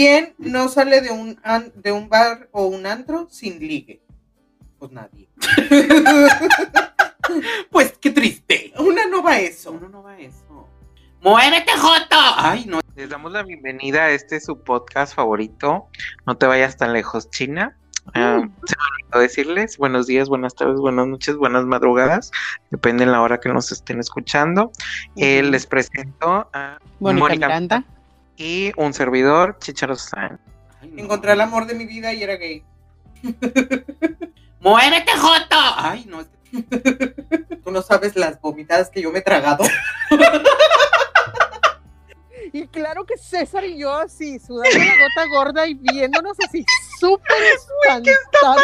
¿Quién no sale de un, an- de un bar o un antro sin ligue? Pues nadie. Pues qué triste. Una no va a eso. Uno no va a eso. ¡Muévete, Joto! Ay, no. Les damos la bienvenida a este su podcast favorito. No te vayas tan lejos, China. Ah, se me olvidó decirles buenos días, buenas tardes, buenas noches, buenas madrugadas. Depende de la hora que nos estén escuchando. Eh, les presento a Mónica Mónica Miranda. Y un servidor, Chicharo San. Ay, no. Encontré el amor de mi vida y era gay. ¡Muévete, Joto! Ay, no. Tú no sabes las vomitadas que yo me he tragado. Y claro que César y yo así, sudando la gota gorda y viéndonos así súper espantados.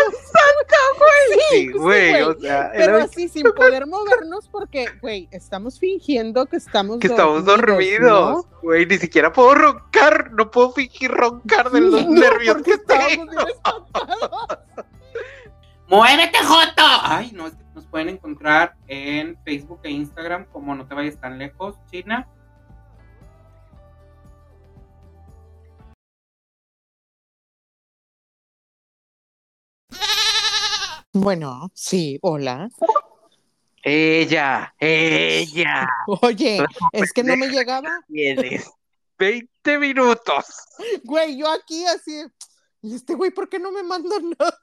Sí, güey, güey. o sea, Pero era- así sin poder movernos porque, güey, estamos fingiendo que estamos que estamos dormidos. Güey, ni siquiera puedo roncar, no puedo fingir roncar de los No, nervios que tengo. ¡Muévete, Joto! Ay, no. es que Nos pueden encontrar en Facebook e Instagram como No Te Vayas Tan Lejos, China. Bueno, sí, hola. Ella, ella, Oye, es que no me llegaba. tienes 20 minutos. Güey, yo aquí así. ¿Y este güey por qué no me manda nada?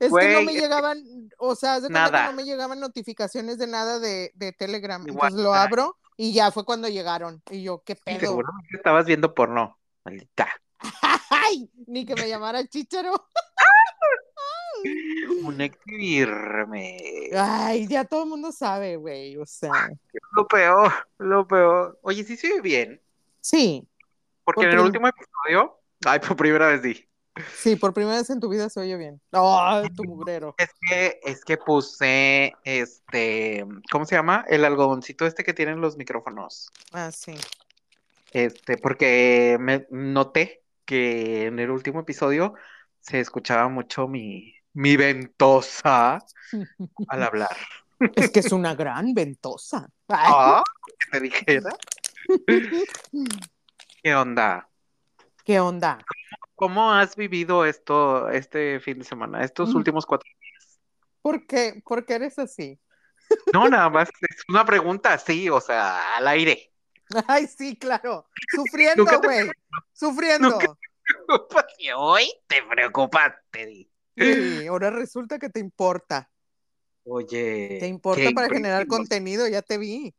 Es que no me llegaban, o sea, de cuenta que Nada. no me llegaban notificaciones de nada de, de Telegram. Igual, Entonces lo abro y ya fue cuando llegaron. Y yo, ¿qué pedo? Seguramente estabas viendo porno. Maldita. ¡Ay! Ni que me llamara Chicharo. Un exhibirme. Ay, ya todo el mundo sabe, güey. O sea, Lo peor, lo peor. Oye, sí se ve bien. sí, Porque en el último episodio. Ay, por primera vez di. sí, por primera vez en tu vida se oye bien. ¡Ay, tu mugrero! Es que, es que puse este. ¿Cómo se llama? El algodoncito este que tienen los micrófonos. Ah, sí. Este, porque me noté que en el último episodio se escuchaba mucho mi, mi ventosa al hablar. Es que es una gran ventosa. Ah, que te dijera. ¿Qué onda? ¿Qué onda? ¿Cómo has vivido esto este fin de semana, estos Mm. últimos cuatro? ¿Por qué? ¿Por qué eres así? No, nada más es una pregunta así, o sea, al aire. Ay, sí, claro. Sufriendo, te- güey. Sufriendo. Nunca- Y hoy te preocupaste. di. Sí, ahora resulta que te importa. Oye, Te importa para generar contenido, ya te vi.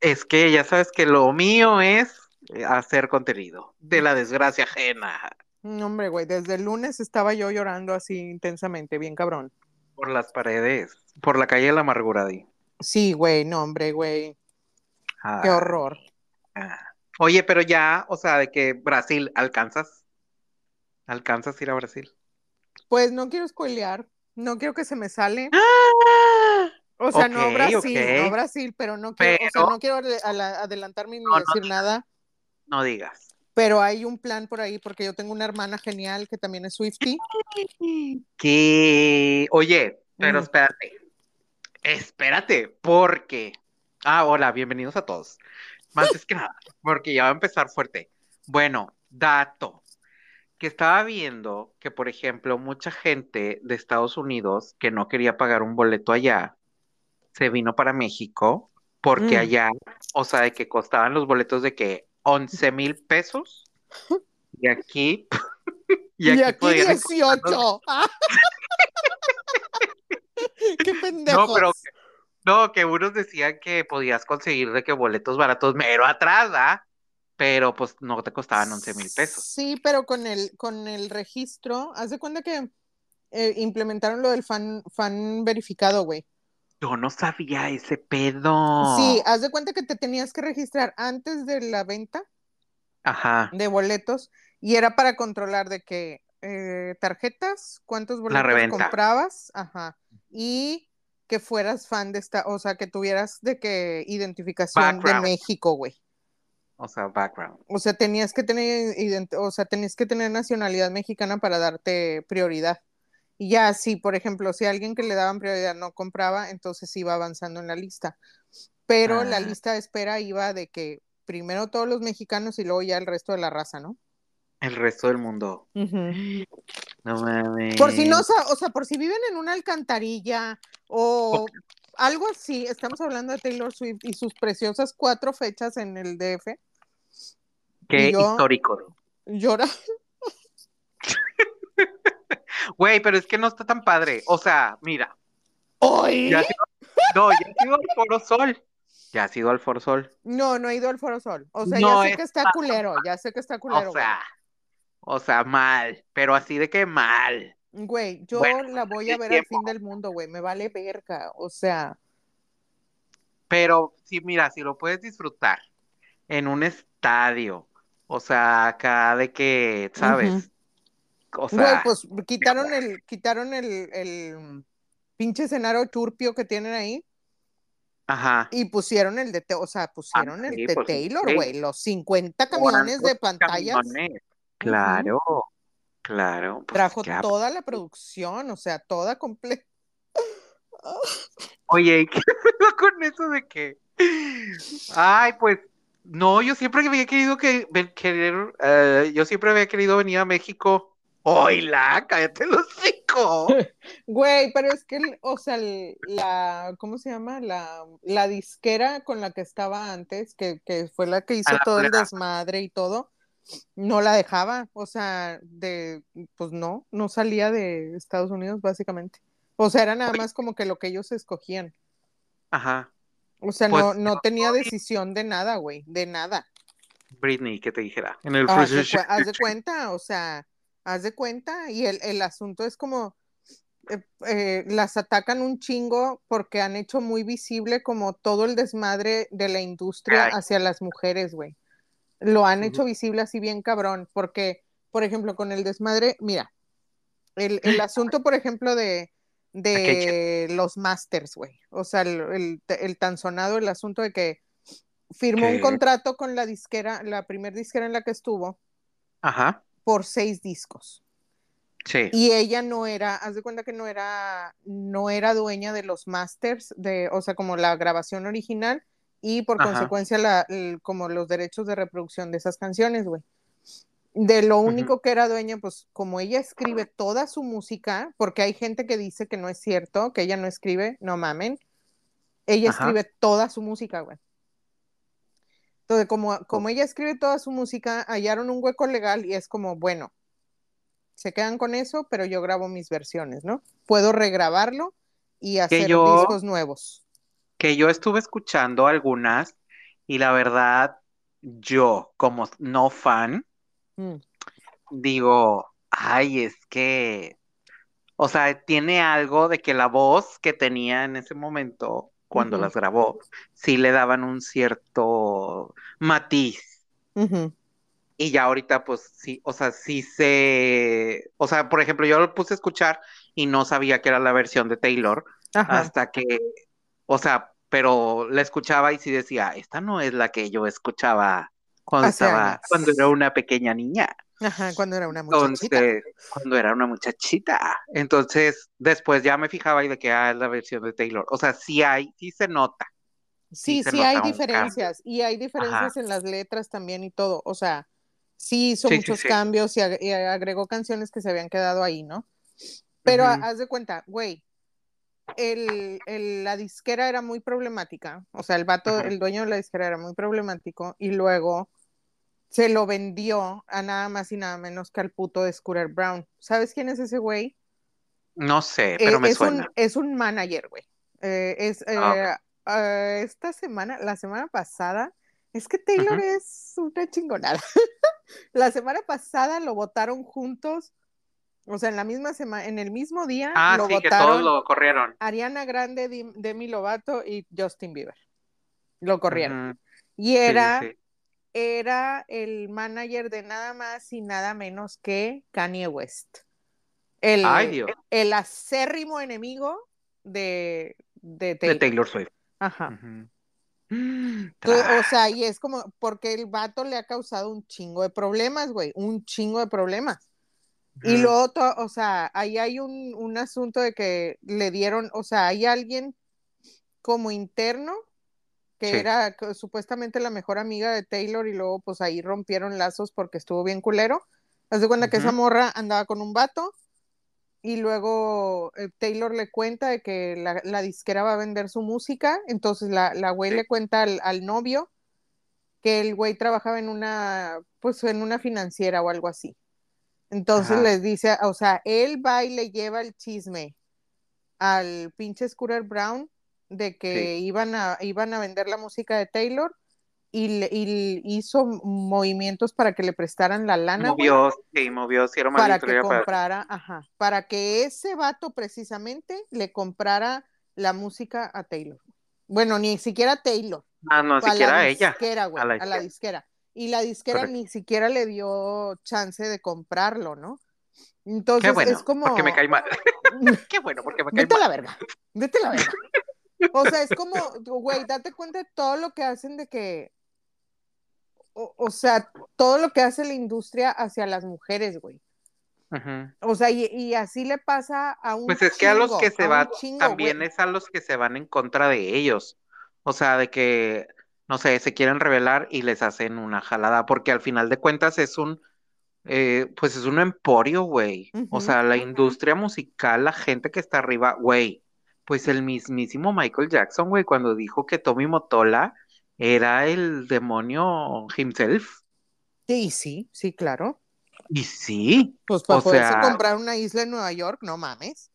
Es que ya sabes que lo mío es eh, hacer contenido de la desgracia ajena No, Hombre, güey, desde el lunes estaba yo llorando así intensamente, bien cabrón. por las paredes, por la calle de la amargura. di. Sí, güey, no, hombre, güey. Ah, Qué horror. ah. Oye, pero ya, o sea, de que Brasil, ¿alcanzas? ¿Alcanzas a ir a Brasil? Pues no quiero spoilear, no quiero que se me sale. ¡Ah! O sea, no Brasil, no Brasil, pero no quiero, o sea, no quiero adelantarme ni No, no decir nada, No digas. pero hay un plan por ahí porque yo tengo una hermana genial que también es Swifty. Que, oye, pero Mm. espérate, espérate, porque, ah, hola, bienvenidos a todos. Más es que nada, porque ya va a empezar fuerte. Bueno, dato, que estaba viendo que, por ejemplo, mucha gente de Estados Unidos que no quería pagar un boleto allá, se vino para México, porque Mm. allá, o sea, de que costaban los boletos de que 11 mil pesos, y aquí, Y, aquí podían 18. Ah. Qué pendejos. No, pero que, no, que unos decían que podías conseguir de que boletos baratos mero atrás, ¿ah? Pero pues no te costaban 11 mil pesos. Sí, pero con el, con el registro, haz de cuenta que eh, implementaron lo del fan, fan verificado, güey. Yo no sabía ese pedo. Sí, haz de cuenta que te tenías que registrar antes de la venta Ajá. de boletos y era para controlar de que eh, tarjetas, cuántos boletos comprabas, ajá, y que fueras fan de esta, o sea, que tuvieras de que identificación Background. de México, güey. O sea, background. O sea, tenías que tener o sea, tenías que tener nacionalidad mexicana para darte prioridad. Y ya, si por ejemplo, si alguien que le daban prioridad no compraba, entonces iba avanzando en la lista. Pero la Ah. lista de espera iba de que primero todos los mexicanos y luego ya el resto de la raza, ¿no? El resto del mundo. No mames. Por si no, o sea, por si viven en una alcantarilla o algo así, estamos hablando de Taylor Swift y sus preciosas cuatro fechas en el DF. Qué yo- histórico. Llora. Güey, pero es que no está tan padre. O sea, mira. ¡Ay! Ya has ido, no, ya has ido al Foro Sol. Ya has ido al Foro Sol. No, no he ido al Foro Sol. O sea, No ya sé es que está culero, ya sé que está culero. O sea, o sea, mal. Pero así de que mal. güey. Yo bueno, la voy a ver al fin del mundo, güey. Me vale verga. O sea, Pero sí, mira, si lo puedes disfrutar en un estadio. O sea, acá de que, ¿sabes? O güey, sea, pues quitaron el, quitaron el, el pinche escenario turpio que tienen ahí. ajá. Y pusieron el de, o sea, pusieron Ah, el sí, de pues, Taylor, sí. güey, los 50 camiones de ¿Cuántos pantallas. camiones? Claro, claro. pues, Trajo toda la producción, o sea, toda completa. Oye, ¿y qué pedo con eso de que? Ay, pues, no, yo siempre había querido que, ven- querer, eh, yo siempre había querido venir a México. Oila, cállate los hocico. Güey, pero es que, o sea, la, ¿cómo se llama? La, la disquera con la que estaba antes, que, que fue la que hizo la todo el desmadre y todo, no la dejaba, o sea, de, pues no, no salía de Estados Unidos, básicamente. O sea, era nada más como que lo que ellos escogían. Ajá, O sea, Pues, no, no tenía decisión de nada, güey, de nada. Britney, que te dijera. En el Haz de, haz de cuenta, o sea, haz de cuenta, y el, el asunto es como, eh, eh, las atacan un chingo porque han hecho muy visible como todo el desmadre de la industria Ay. hacia las mujeres, güey. Lo han hecho visible así bien cabrón, porque, por ejemplo, con el desmadre, mira, el, el asunto, por ejemplo, de, de los masters, güey. O sea, el, el- el tan sonado, el asunto de que firmó un contrato con la disquera, la primer disquera en la que estuvo, Ajá, por seis discos. sí. Y ella no era, haz de cuenta que no era, no era dueña de los masters, de, o sea, como la grabación original y por Ajá. consecuencia la, el- como los derechos de reproducción de esas canciones, güey. De lo único que era dueña, pues como ella escribe toda su música, porque hay gente que dice que no es cierto, que ella no escribe, no mamen, ella Ajá. escribe toda su música, güey. Entonces, como, como ella escribe toda su música, hallaron un hueco legal y es como, bueno, se quedan con eso, pero yo grabo mis versiones, ¿no? Puedo regrabarlo y hacer yo- discos nuevos. que yo estuve escuchando algunas y la verdad, yo como no fan. Digo, ay, es que, o sea, tiene algo de que la voz que tenía en ese momento, cuando las grabó, sí le daban un cierto matiz. Y ya ahorita, pues sí, o sea, sí se, o sea, por ejemplo, yo lo puse a escuchar y no sabía que era la versión de Taylor Ajá. hasta que, o sea, pero la escuchaba y sí decía, esta no es la que yo escuchaba cuando Hace estaba, años. cuando era una pequeña niña, Ajá, cuando era una muchachita. entonces, cuando era una muchachita. Entonces, después ya me fijaba y de que ah, es la versión de Taylor. O sea, sí hay, sí se nota. Sí, se sí hay nota diferencias y hay diferencias en las letras también y todo. O sea, sí hizo Sí, muchos sí. cambios y, ag- y agregó canciones que se habían quedado ahí, ¿no? Pero haz de cuenta, güey, el, el- la disquera era muy problemática. O sea, el vato, el dueño de la disquera era muy problemático y luego se lo vendió a nada más y nada menos que al puto de Scooter Brown. ¿Sabes quién es ese güey? No sé, pero Eh, me es suena. Un, es un manager, güey. Eh, es, Ah, eh, ah, esta semana, la semana pasada, es que Taylor es una chingonada. la semana pasada lo votaron juntos, o sea, en la misma semana, en el mismo día Ah, lo sí, que todos lo corrieron. Ariana Grande, Demi Lovato y Justin Bieber. Lo corrieron. Y sí, era, sí. Era el manager de nada más y nada menos que Kanye West. El, Ay, Dios. el acérrimo enemigo de, de De Taylor. Taylor Swift. Ajá. O sea, y es como porque el vato le ha causado un chingo de problemas, güey, un chingo de problemas. Y luego, to- o sea, ahí hay un, un asunto de que le dieron, o sea, hay alguien como interno que Sí. era supuestamente la mejor amiga de Taylor y luego pues ahí rompieron lazos porque estuvo bien culero. Haz de cuenta que esa morra andaba con un vato y luego eh, Taylor le cuenta de que la, la disquera va a vender su música, entonces la, la güey Sí. le cuenta al, al novio que el güey trabajaba en una, pues en una financiera o algo así. Entonces Ajá. les dice, o sea, él va y le lleva el chisme al pinche Scooter Brown de que iban a, iban a vender la música de Taylor y, le- y hizo movimientos para que le prestaran la lana, Movió, sí, movió, sí, era una para que historia para- comprara, ajá, para que ese vato precisamente le comprara la música a Taylor. Bueno, ni siquiera a Taylor, Ah, no, siquiera a ella. disquera, güey, a la a la disquera. Y la disquera Correcto. ni siquiera le dio chance de comprarlo, ¿no? Qué Entonces bueno, es como... porque me cae mal. Qué bueno, porque me cae Vete mal. la verga, vete la verga. O sea, es como, güey, date cuenta de todo lo que hacen de que, o, o sea, todo lo que hace la industria hacia las mujeres, güey. O sea, y, y así le pasa a un Pues es que a los que se a un van, chingo, también güey. es a los que se van en contra de ellos. O sea, de que, no sé, se quieren rebelar y les hacen una jalada, porque al final de cuentas es un, eh, pues es un emporio, güey. O sea, la industria musical, la gente que está arriba, güey. Pues el mismísimo Michael Jackson, güey, cuando dijo que Tommy Motola era el demonio himself. Sí, sí, sí, claro. Y sí, Pues para o poderse sea, comprar una isla en Nueva York, no mames.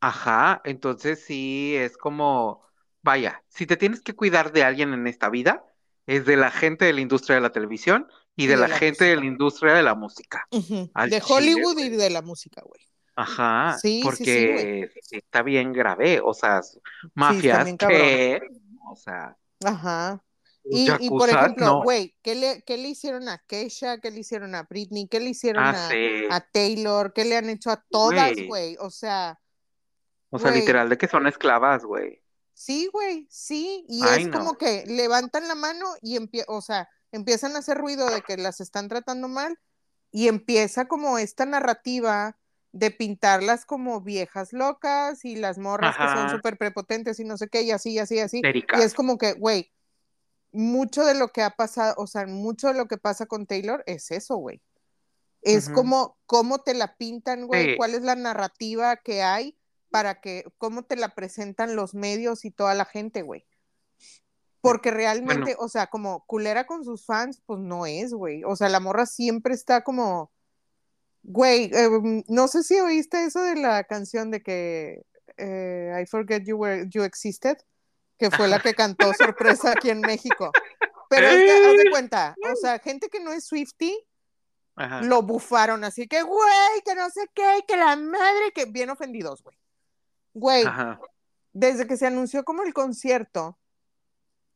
Ajá, entonces sí es como, vaya, si te tienes que cuidar de alguien en esta vida, es de la gente de la industria de la televisión y de Y de la la gente de la industria de la música. De Hollywood y de la música, güey. Ajá, Sí, sí, sí, porque sí está bien grave, o sea, mafias que, o sea, Ajá. los Y, y por ejemplo, no. güey, ¿qué le, qué le hicieron a Keisha? ¿Qué le hicieron a Britney? ¿Qué le hicieron Ah, a, a Taylor? ¿Qué le han hecho a todas, güey. O sea, O sea, literal de que son esclavas, güey. sí, güey, sí. Y Ay, es no. como que levantan la mano y empie o sea, empiezan a hacer ruido de que las están tratando mal y empieza como esta narrativa de pintarlas como viejas locas y las morras que son súper prepotentes y no sé qué, y así, y así, y así. Y es como que, güey, mucho de lo que ha pasado, o sea, mucho de lo que pasa con Taylor es eso, güey. Es como cómo te la pintan, güey, Sí, cuál es la narrativa que hay para que, cómo te la presentan los medios y toda la gente, güey. Porque bueno, realmente, o sea, como culera con sus fans, pues no es, güey. O sea, la morra siempre está como, güey, eh, no sé si oíste eso de la canción de que eh, I Forget You Were You Existed, que fue la que cantó sorpresa aquí en México. Pero es que, haz de cuenta, o sea, gente que no es Swifty, Ajá, lo bufaron, así que, güey, que no sé qué, que la madre, que bien ofendidos, güey. Güey, ajá, desde que se anunció como el concierto,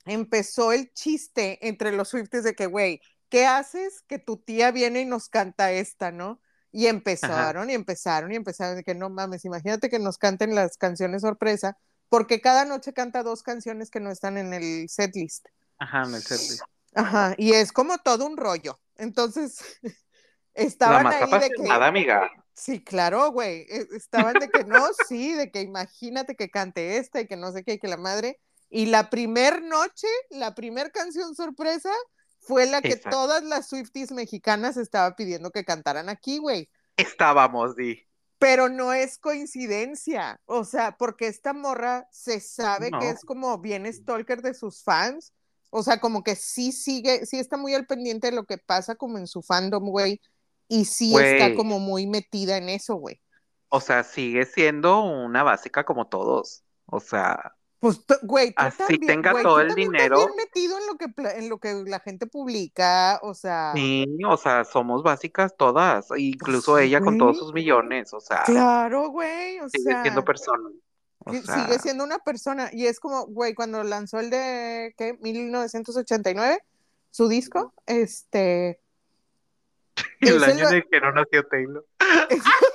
empezó el chiste entre los Swifties de que, güey, ¿qué haces que tu tía viene y nos canta esta, no? Y ajá, empezaron y empezaron y empezaron de que no mames, imagínate que nos canten las canciones sorpresa, porque cada noche canta dos canciones que no están en el setlist. ajá, en el setlist. Ajá, y es como todo un rollo. Entonces, estaban ahí de que, amiga. sí, claro, güey, e- estaban de que no, sí, de que imagínate que cante esta y que no sé qué, y que la madre. Y la primer noche, la primer canción sorpresa fue la que Exacto. todas las Swifties mexicanas estaba pidiendo que cantaran aquí, güey. Estábamos, di. Pero no es coincidencia, o sea, porque esta morra se sabe que es como bien stalker de sus fans, o sea, como que sí sigue, sí está muy al pendiente de lo que pasa como en su fandom, güey, y sí está como muy metida en eso, güey. O sea, sigue siendo una básica como todos. O sea, Pues, güey, tú así también, tenga güey, todo tú el dinero. estás bien metido en lo que, en lo que la gente publica, o sea, Sí, o sea, somos básicas todas. pues Incluso ella con todos sus millones. O sea, Claro, güey, o sigue siendo persona. O sigue sea, siendo una persona. Y es como, güey, cuando lanzó el de, ¿qué? 1989, su disco, este, el año en el que no nació Taylor.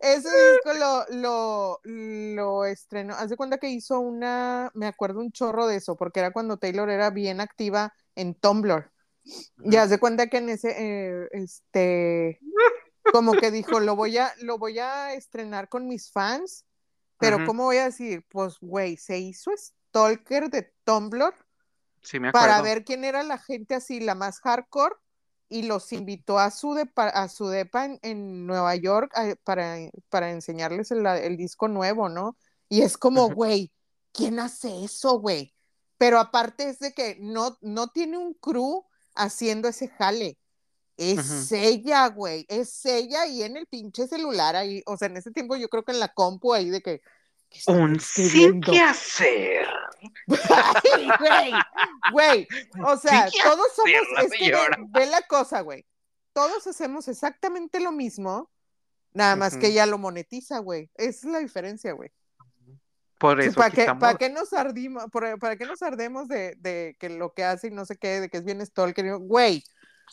ese disco lo, lo, lo estrenó. Haz de cuenta que hizo una, me acuerdo un chorro de eso, porque era cuando Taylor era bien activa en Tumblr. Y haz de cuenta que en ese, eh, este, como que dijo, lo voy a, lo voy a estrenar con mis fans, pero. ¿cómo voy a decir? Pues, güey, se hizo stalker de Tumblr Sí, me para ver quién era la gente así, la más hardcore, y los invitó a su depa, a su depa en, en Nueva York a- para, para enseñarles el, el disco nuevo, ¿no? Y es como, güey, ¿quién hace eso, güey? Pero aparte es de que no, no tiene un crew haciendo ese jale. Es ella, güey, es ella y en el pinche celular ahí, o sea, en ese tiempo yo creo que en la compu ahí de que... ¿qué Un sin que hacer. Güey, güey, o sea, todos somos, es que ve, la cosa, güey, todos hacemos exactamente lo mismo, nada más que ella lo monetiza, güey, esa es la diferencia, güey. Por eso ¿Para qué, para qué nos ardimos, por- para qué nos ardemos de, de que lo que hace y no sé qué, de que es bien stalker? Güey,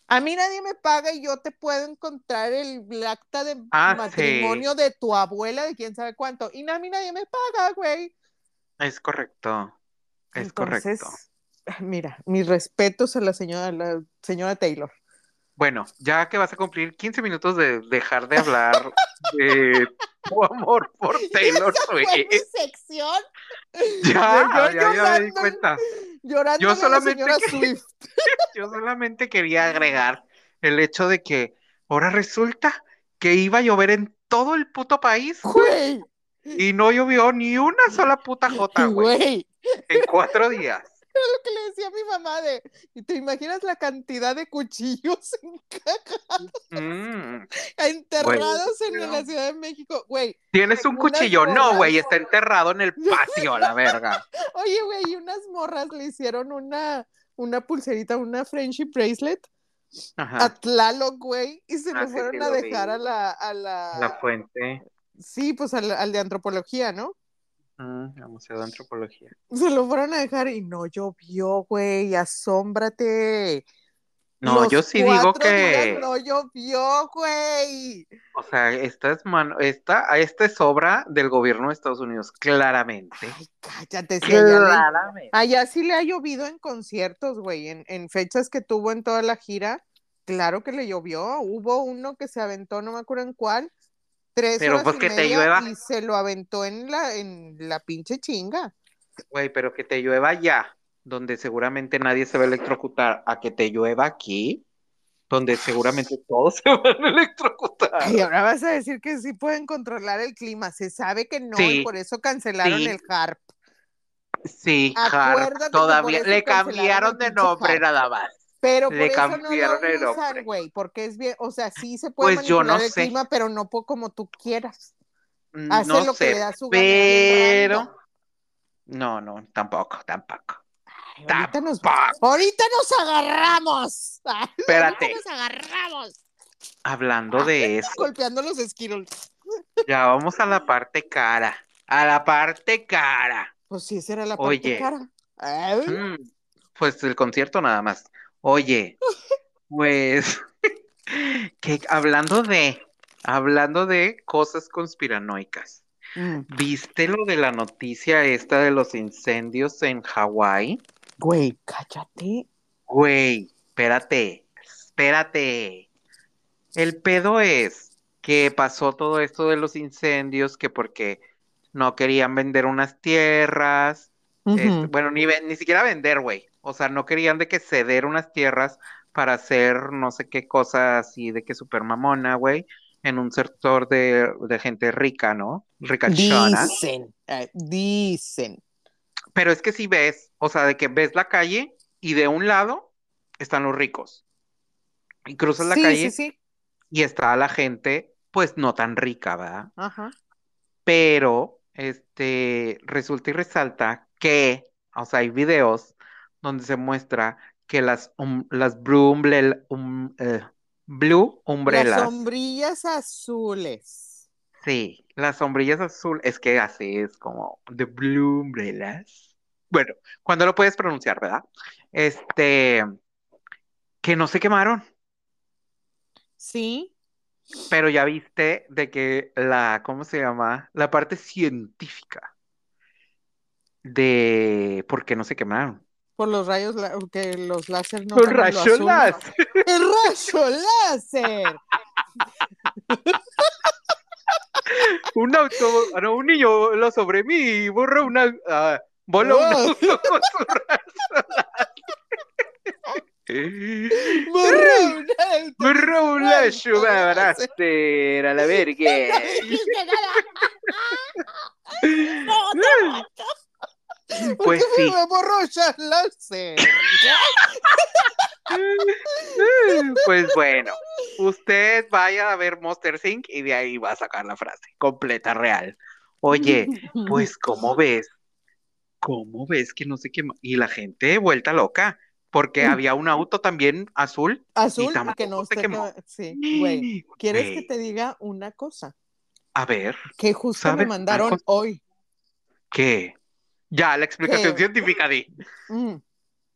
a mí nadie me paga y yo te puedo encontrar el acta de Ah, matrimonio de tu abuela de quién sabe cuánto, y a mí nadie me paga, güey. Es correcto. Es Entonces, correcto. mira, mis respetos a la señora, la señora Taylor. Bueno, ya que vas a cumplir 15 minutos de dejar de hablar de tu amor por Taylor Swift. sección. Ya, Yo ya, ya me di cuenta. Llorando Yo la solamente señora que- Swift. Yo solamente quería agregar el hecho de que ahora resulta que iba a llover en todo el puto país Güey, y no llovió ni una sola puta jota, güey, güey. en cuatro días. Lo que le decía a mi mamá de, ¿y te imaginas la cantidad de cuchillos en caja Mm. enterrados en no. la Ciudad de México? Güey, ¿Tienes un cuchillo? No, güey, está enterrado en el patio, la verga. oye, güey, y unas morras le hicieron una, una pulserita, una friendship bracelet Ajá. a Tlaloc, güey, y se Ah, lo fueron sí a dejar vi. a la, a la, La fuente. sí, pues al, al de antropología, ¿no? Mm, al Museo de Antropología. Se lo fueron a dejar y no llovió, güey, asómbrate. No, Los yo sí digo que, no llovió, güey. o sea, esta es mano, esta, esta es obra del gobierno de Estados Unidos, claramente. Ay, cállate, si allá, le- Claramente. allá sí le ha llovido en conciertos, güey, en, en fechas que tuvo en toda la gira, claro que le llovió. Hubo uno que se aventó, no me acuerdo en cuál, tres Pero, horas pues, y que te llueva. y se lo aventó en la, en la pinche chinga. Güey, pero que te llueva ya, donde seguramente nadie se va a electrocutar, a que te llueva aquí, donde seguramente todos se van a electrocutar. Y ahora vas a decir que sí pueden controlar el clima. Se sabe que no, Sí, y por eso cancelaron sí. el HARP. Sí, Harp, Acuérdate por todavía le cambiaron de nombre Harp. nada más. Pero por Le eso no cambiaron lo el usan, güey, porque es bien, o sea, sí se puede Pues yo no manipular el sé. clima, pero no como tú quieras. Hace No lo que sé, le da su pero no, no, tampoco, tampoco. Ay, ahorita, nos, ahorita nos agarramos. Ay, Espérate. ahorita nos agarramos. Hablando de eso, Golpeando los Skittles. ya vamos a la parte cara, a la parte cara. Pues sí, esa era la parte Oye. cara. Mm, Pues el concierto nada más. Oye, pues que hablando de, hablando de cosas conspiranoicas. mm, ¿Viste lo de la noticia esta de los incendios en Hawái? Güey, cállate. Güey, espérate, espérate. El pedo es que pasó todo esto de los incendios, que porque no querían vender unas tierras, este, bueno, ni, ni siquiera vender, güey. O sea, no querían de que ceder unas tierras para hacer no sé qué cosa así de que super mamona, güey, en un sector de, de gente rica, ¿no? Ricachona. Dicen, eh, dicen. Pero es que si ves, o sea, de que ves la calle y de un lado están los ricos. Y cruzas la sí, calle sí, sí. y está la gente, pues no tan rica, ¿verdad? Ajá. Pero, este, resulta y resalta que, o sea, hay videos donde se muestra que las, um- las blue, umbrel- um- eh, blue Las umbrellas, sombrillas azules. sí, las sombrillas azul, es que así es como the blue umbrellas. Bueno, cuando lo puedes pronunciar, ¿verdad? Este, que no se quemaron, Sí. pero ya viste de que la, ¿cómo se llama? La parte científica de por qué no se quemaron. Por los rayos, que los láser no rayos azul. láser. ¡El rayo láser! Un auto, ah, no, un niño lo sobre mí y borra una, ah, bola un Oh. auto con su rayo láser. Borra una- Borra una Ay, chubabraste a la verga. ¿Por Pues qué sí. me borró? Pues bueno, usted vaya a ver Monster Inc. y de ahí va a sacar la frase completa, real. Oye, pues, ¿cómo ves? ¿Cómo ves que no sé qué? Y la gente vuelta loca, porque Mm. había un auto también azul. Azul, Y que no se quemó. Sí, güey. ¿Quieres que te diga una cosa? A ver, Que justo me ¿Sabes una mandaron hoy. ¿qué? Ya, la explicación ¿Qué? científica, di. Mm.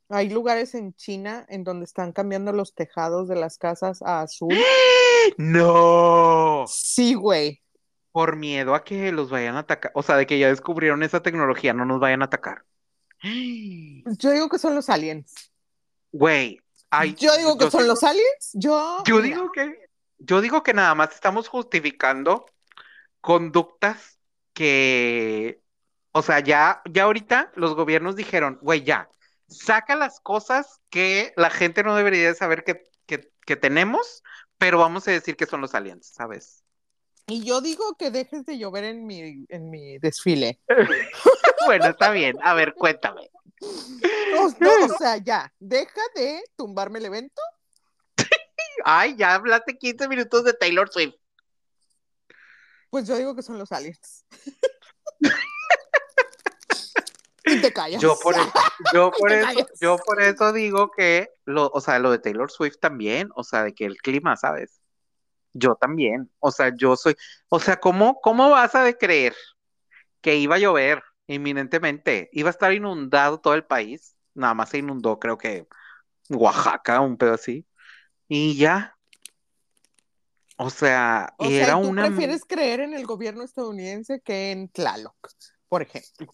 Hay lugares en China en donde están cambiando los tejados de las casas a azul. ¡No! Sí, güey. Por miedo a que los vayan a atacar, o sea, de que ya descubrieron esa tecnología, no nos vayan a atacar. Yo digo que son los aliens. Güey, ay, Yo digo que yo son los aliens. Yo, Yo mira, digo que, yo digo que nada más estamos justificando conductas que, o sea, ya, ya ahorita los gobiernos dijeron, güey, ya, saca las cosas que la gente no debería de saber que, que, que tenemos, pero vamos a decir que son los aliens, ¿sabes? Y yo digo que dejes de llover en mi, en mi desfile. Bueno, está bien. A ver, cuéntame. O, no, o sea, ya, deja de tumbarme el evento. Ay, ya hablaste 15 minutos de Taylor Swift. Pues yo digo que son los aliens. y te callas. Yo por eso, yo por Te eso, callas. yo por eso digo que lo, o sea, lo de Taylor Swift también, o sea, de que el clima, ¿sabes? Yo también, o sea, yo soy, o sea, ¿cómo, cómo vas a de creer que iba a llover inminentemente? Iba a estar inundado todo el país, nada más se inundó, creo que Oaxaca, un pedo así, y ya. O sea, O sea, era ¿y tú una, prefieres creer en el gobierno estadounidense que en Tlaloc, por ejemplo.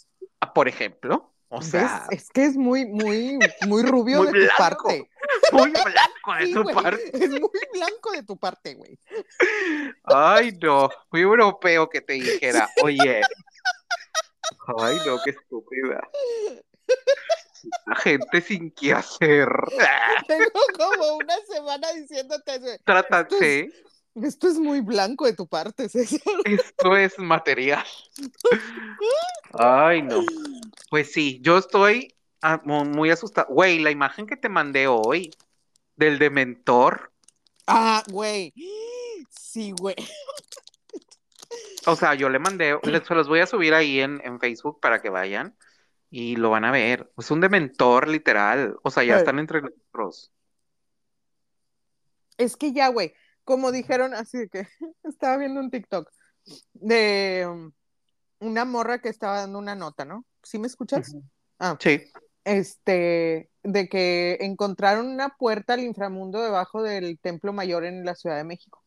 Por ejemplo, o ¿Ves? sea, Es que es muy, muy, muy rubio Muy de tu parte. muy blanco de Sí, güey, parte. Es muy blanco de tu parte, güey. Ay, no, muy europeo que te dijera, oye. Ay, no, qué estúpida. La gente sin qué hacer. Tengo como una semana diciéndote, Trátate, esto es muy blanco de tu parte, César. esto es material. Ay, no. Pues sí, yo estoy ah, mu- muy asustada. Güey, la imagen que te mandé hoy del dementor, Ah, güey. Sí, güey. o sea, yo le mandé, les, se los voy a subir ahí en, en Facebook para que vayan y lo van a ver. Es un dementor literal, o sea, ya están entre nosotros. Es que ya, güey, como dijeron, así que estaba viendo un TikTok de um, una morra que estaba dando una nota, ¿no? ¿Sí me escuchas? Ah, Sí. este, de que encontraron una puerta al inframundo debajo del Templo Mayor en la Ciudad de México.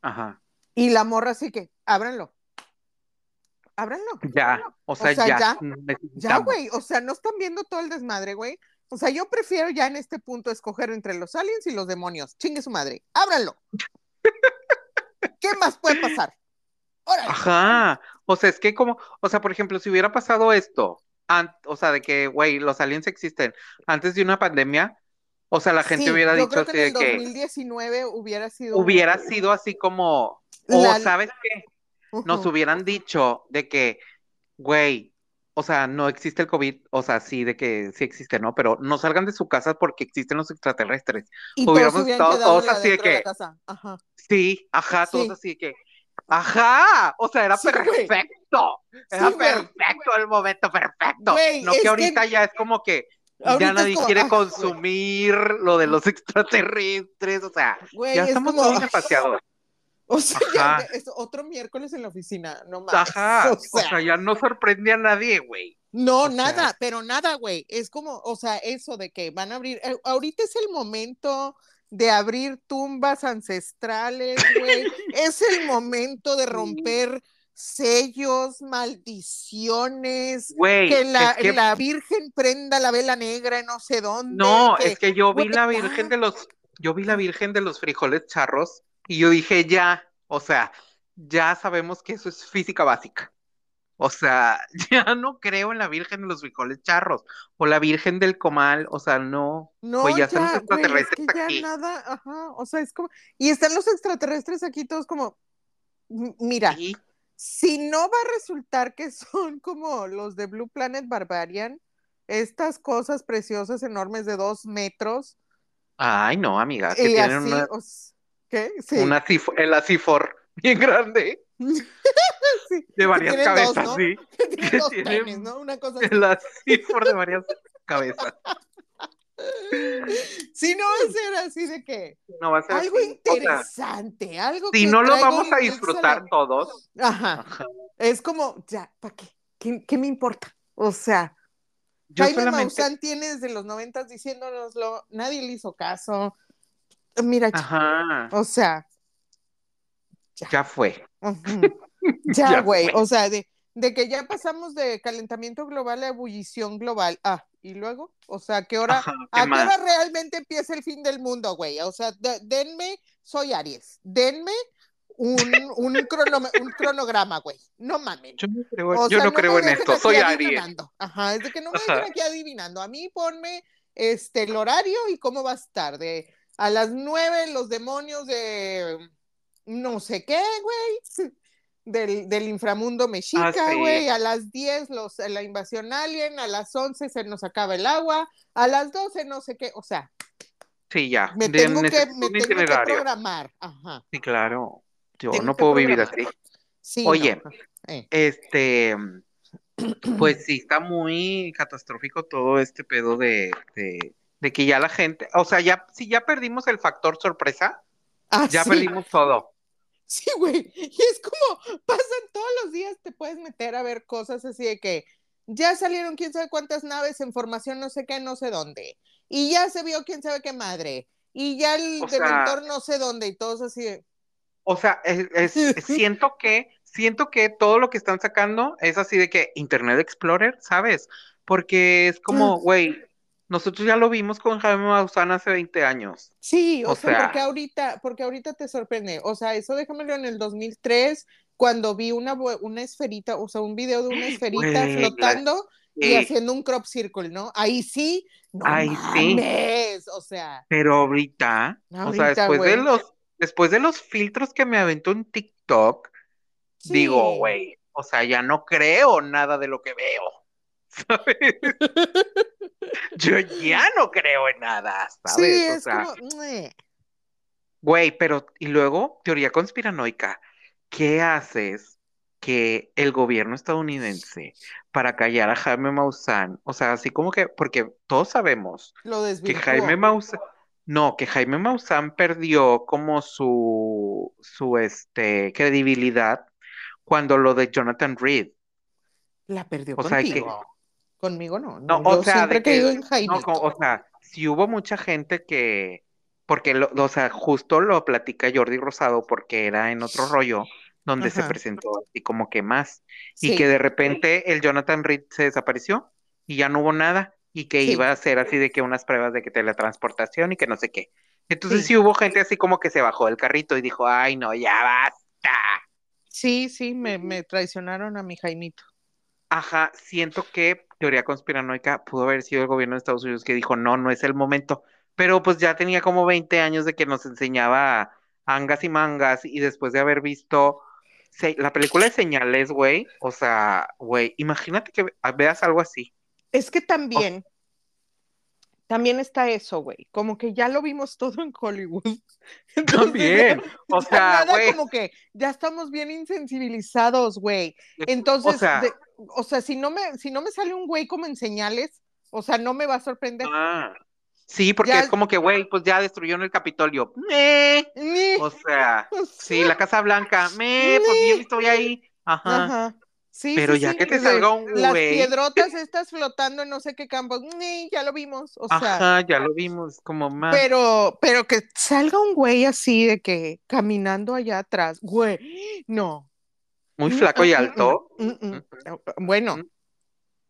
Ajá. Y la morra así que, ábranlo. Ábranlo. Ya, ábranlo". o sea, sea, ya, ya, güey, o sea, no están viendo todo el desmadre, güey. O sea, yo prefiero ya en este punto escoger entre los aliens y los demonios. Chingue su madre. Ábranlo. ¿Qué más puede pasar? Órale. Ajá, o sea, es que como, o sea, por ejemplo, si hubiera pasado esto, an- o sea, de que, güey, los aliens existen antes de una pandemia, o sea, la gente Sí, hubiera yo dicho creo que así en de el que 2019 hubiera sido hubiera sido así como, o La- sabes qué, nos hubieran dicho de que, güey, o sea, no existe el COVID, o sea, sí, de que sí existe, ¿no? Pero no salgan de su casa porque existen los extraterrestres. y todos hubiéramos hubieran estado todos así de que-. Ajá. Sí, ajá, todos Sí. así de que, ajá, o sea, era Sí, perfecto, era Sí, perfecto el momento perfecto. No que que- ahorita ya es como que ya nadie como, quiere ah, consumir lo de los extraterrestres, o sea, Güey, ya es estamos como- muy demasiado. O sea, ya, es otro miércoles en la oficina, no más. Ajá, O sea, ya no sorprende a nadie, güey. no, o sea- nada, pero nada, güey. Es como, o sea, eso de que van a abrir. eh, ahorita es el momento de abrir tumbas ancestrales, güey. es el momento de romper sellos, maldiciones. Güey, Que la, es que la Virgen prenda la vela negra en no sé dónde. no, que- es que yo vi la. Virgen de los, yo vi la Virgen de los frijoles charros y yo dije ya, o sea, ya sabemos que eso es física básica. O sea, ya no creo en la Virgen de los frijoles charros o la Virgen del comal, o sea, no. No, Pues ya están los güey, extraterrestres es que ya aquí. nada, ajá, o sea, es como, y están los extraterrestres aquí todos como, mira, Sí. si no va a resultar que son como los de Blue Planet Barbarian, estas cosas preciosas enormes de dos metros, Ay, no, amiga, que tienen así, una, o s- ¿qué? Sí, una cif- el acifor bien grande, sí, de varias dos, cabezas, ¿no? sí. que tienen que dos penes, ¿no? Una cosa así. El acifor de varias cabezas. Si no va a ser así de que No va a ser algo así, o sea, interesante, algo si que no lo vamos a disfrutar la- todos, Ajá. ajá, Es como, ya, ¿para qué? qué? qué me importa? O sea, yo Jaime solamente, Maussan tiene desde los noventas diciéndonoslo, nadie le hizo caso. Mira, ajá, o sea, ya fue. ya, Ya güey, o sea, de, de que ya pasamos de calentamiento global a ebullición global. Ah, y luego, o sea, ¿qué hora, Ajá, ¿qué ¿a qué más? hora realmente empieza el fin del mundo, güey? O sea, de- denme, soy Aries, denme un, un, cronograma, güey. No mamen. Yo no creo, O yo sea, no creo me en esto, soy Aries. Ajá, es de que no me dejen aquí adivinando. A mí ponme este el horario y cómo va a estar. De a las nueve los demonios de no sé qué, güey. Del, del inframundo mexica, Ah, sí. güey. A las 10 los, la invasión alien, a las 11 se nos acaba el agua, a las 12 no sé qué. O sea, Sí, ya, me de- tengo, que, me tengo que programar. Ajá. Sí, claro, yo Tengo no puedo vivir así. Sí, Oye. no. Eh. Este, pues sí, está muy catastrófico todo este pedo de, de, de que ya la gente, o sea, ya, si ya perdimos el factor sorpresa, Ah, ya sí. perdimos todo. Sí, güey. Y es como, pasan todos los días, te puedes meter a ver cosas así de que ya salieron quién sabe cuántas naves en formación no sé qué, no sé dónde. Y ya se vio quién sabe qué madre. Y ya el O sea- no sé dónde y todos así de... O sea, es, es- siento que, siento que todo lo que están sacando es así de que Internet Explorer, ¿sabes? Porque es como, güey, nosotros ya lo vimos con Jaime Maussan hace 20 años. Sí, o, O sea, sea- porque ahorita, porque ahorita te sorprende. O sea, eso déjamelo en el 2003, cuando vi una, una esferita, o sea, un video de una esferita la- flotando y Sí, haciendo un crop circle, ¿no? Ahí sí, no Ahí sí. mames, o sea, pero ahorita, o sea, después de los, después de los filtros que me aventó en TikTok, sí. digo, güey, o sea, ya no creo nada de lo que veo. ¿Sabes? Yo ya no creo en nada, Sí, ¿sabes? O es sea, como, "Mue". Güey, pero y luego, teoría conspiranoica, ¿qué haces que el gobierno estadounidense para callar a Jaime Maussan? O sea, así como que, porque todos sabemos lo que. Jaime Maussan, no, que Jaime Maussan perdió como su, su, este, credibilidad cuando lo de Jonathan Reed. La perdió O sea, que-. Conmigo no. No, no, o yo sea, siempre de he creído que- en Jaime. No, o sea, si hubo mucha gente que, porque, lo, o sea, justo lo platica Jordi Rosado porque era en otro rollo donde se presentó así como que más y que de repente el Jonathan Reed se desapareció y ya no hubo nada y que Sí. iba a hacer así de que unas pruebas de que teletransportación y que no sé qué. Entonces Sí. sí hubo gente así como que se bajó del carrito y dijo, ay, no, ya basta. Sí, sí, me, me traicionaron a mi Jaimito. Ajá, siento que teoría conspiranoica pudo haber sido el gobierno de Estados Unidos que dijo, no, no es el momento, pero pues ya tenía como 20 años de que nos enseñaba angas y mangas y después de haber visto la película de Señales, güey, o sea, güey, imagínate que ve- veas algo así. Es que también, también está eso, güey. Como que ya lo vimos todo en Hollywood. Entonces, También, o sea, nada güey, como que ya estamos bien insensibilizados, güey. Entonces, o sea, de- o sea, si no me, si no me sale un güey como en señales, o sea, no me va a sorprender. ah, sí, porque Ya- es como que, güey, pues ya destruyeron el Capitolio, ¡meh! O sea, o sí, la Casa Blanca, ¡meh! Pues bien estoy ahí, ajá. Ajá. Sí, Pero sí, ya sí, que te salga un Las güey. piedrotas estas flotando en no sé qué campos, ni, ya lo vimos, o sea, Ajá, ya lo vimos, como más. pero, pero que salga un güey así de que caminando allá atrás, güey, no. Muy Mm, flaco y mm, alto. mm. Bueno,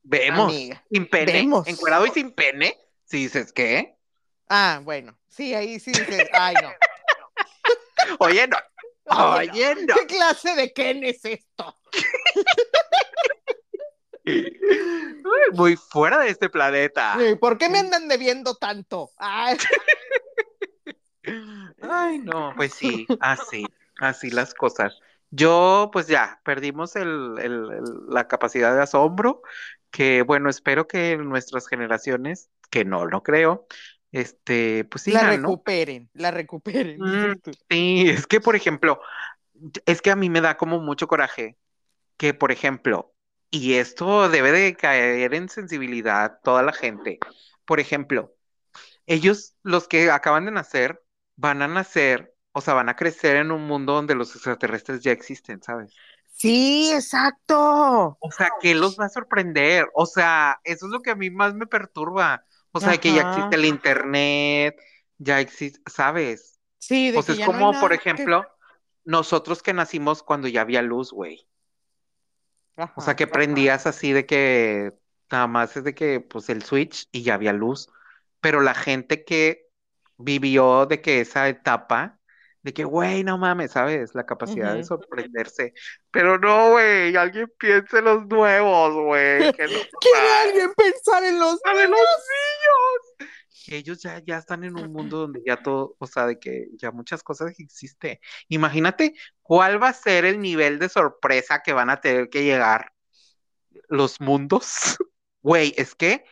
Vemos. amiga. Sin pene. vemos. Encuerado y sin pene. Si dices, ¿qué? Ah, bueno, sí, ahí sí dices, ay, no. Oye, no. Oye, Oye, no. ¿Qué clase de Ken es esto? Muy fuera de este planeta. ¿Por qué me andan debiendo tanto? Ay, Ay, no, pues sí, así, así las cosas. Yo, pues ya, perdimos el, el- el- la capacidad de asombro, que bueno, espero que nuestras generaciones, que no lo creo, este, pues la sigan, ¿no? recuperen, la recuperen. Mm. Sí, es que, por ejemplo, es que a mí me da como mucho coraje que, por ejemplo, y esto debe de caer en sensibilidad toda la gente. Por ejemplo, ellos, los que acaban de nacer, van a nacer, o sea, van a crecer en un mundo donde los extraterrestres ya existen, ¿sabes? Sí, exacto. O sea, ¿qué los va a sorprender? O sea, eso es lo que a mí más me perturba. O sea, que ya Ajá. existe el internet, ya existe, ¿sabes? Sí, de O sea, que es ya no hay como, por que- ejemplo, nosotros que nacimos cuando ya había luz, güey. O sea, Ajá. que prendías así de que nada más es de que, pues, el switch y ya había luz. Pero la gente que vivió de que esa etapa, de que, güey, no mames, ¿sabes? La capacidad de sorprenderse. Pero no, güey, alguien piense en los nuevos, güey. Que no ¿Quiere alguien pensar en los de los niños. Ellos ya, ya están en un mundo donde ya todo, o sea, de que ya muchas cosas existen. Imagínate cuál va a ser el nivel de sorpresa que van a tener que llegar los mundos. Güey, es que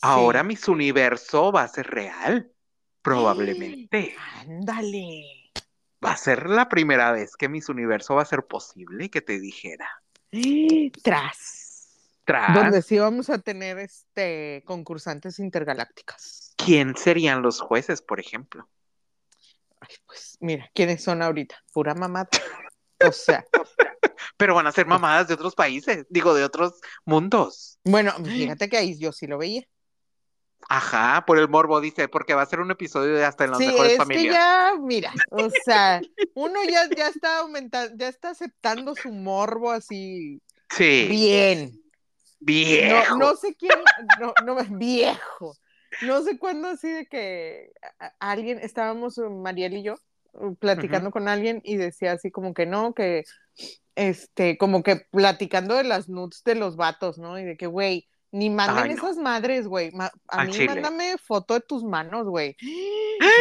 ahora Sí. Miss Universo va a ser real, probablemente. Ándale. Va a ser la primera vez que Miss Universo va a ser posible que te dijera. Tras. Tras, Donde sí vamos a tener este concursantes intergalácticas. ¿quién serían los jueces, por ejemplo? Ay, pues mira, ¿quiénes son ahorita? Pura mamada. O sea, Pero van a ser mamadas de otros países, digo, de otros mundos. bueno, fíjate que ahí yo sí lo veía. Ajá, por el morbo, dice, porque va a ser un episodio de hasta en las Sí, mejores es que ya, mira, o sea, uno ya, ya está aumentando, ya está aceptando su morbo así Sí, bien. Viejo. no sé quién, no, no, viejo. No sé cuándo así de que alguien, estábamos uh, Mariel y yo uh, platicando con alguien y decía así como que no, que este, como que platicando de las nudes de los vatos, ¿no? Y de que, güey, ni manden Ay, no. esas madres, güey. ma- a Al mí chile. mándame foto de tus manos, güey.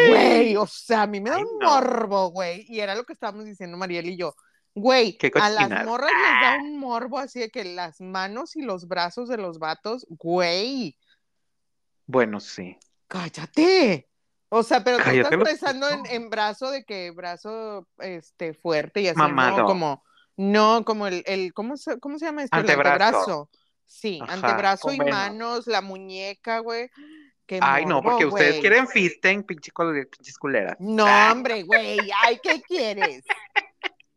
Güey, o sea, a mí me da Ay, un no. morbo, güey. Y era lo que estábamos diciendo Mariel y yo. Güey, a las morras les da un morbo así de que las manos y los brazos de los vatos, güey, Bueno, sí. cállate. O sea, pero tú Cállate estás los pensando en, brazo de que brazo este fuerte y así, Mamado. no como, no, como el, el ¿cómo se, cómo se llama esto? El Antebrazo. Sí, Ajá, antebrazo y manos, la muñeca, güey. Qué Ay, no, porque ustedes quieren fisten, pinche col- pinches culeras. No, hombre, güey, ay, ¿qué quieres?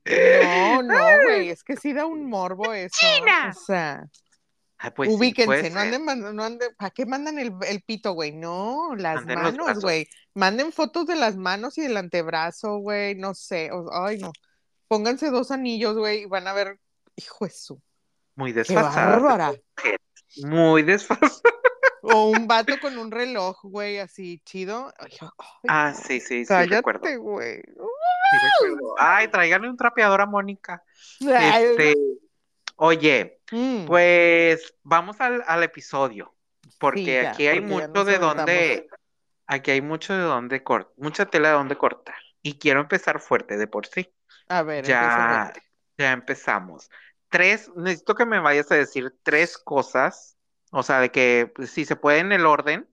No, no, güey, es que sí da un morbo eso. China. O sea, Ay, pues ubíquense, no anden, mand- no anden, ¿para qué mandan el, el pito, güey? No, las Manden manos, güey. Manden fotos de las manos y del antebrazo, güey, no sé. o- ay, no. Pónganse dos anillos, güey, y van a ver, hijo de su. Muy Qué bárbara. Muy desfasadas. O un vato con un reloj, güey, así chido. Ay, ay, Ah, sí, sí, sí, recuerdo. Cállate, güey. sí recuerdo. Ay, tráiganle un trapeador a Mónica. Este, oye, mm, Pues vamos al, al episodio, porque Sí, ya, aquí hay porque mucho de dónde, aquí hay mucho de dónde cortar, mucha tela de dónde cortar. Y quiero empezar fuerte de por sí. A ver, Ya, ya empezamos. Tres, necesito que me vayas a decir tres cosas, o sea, de que pues, si se puede en el orden,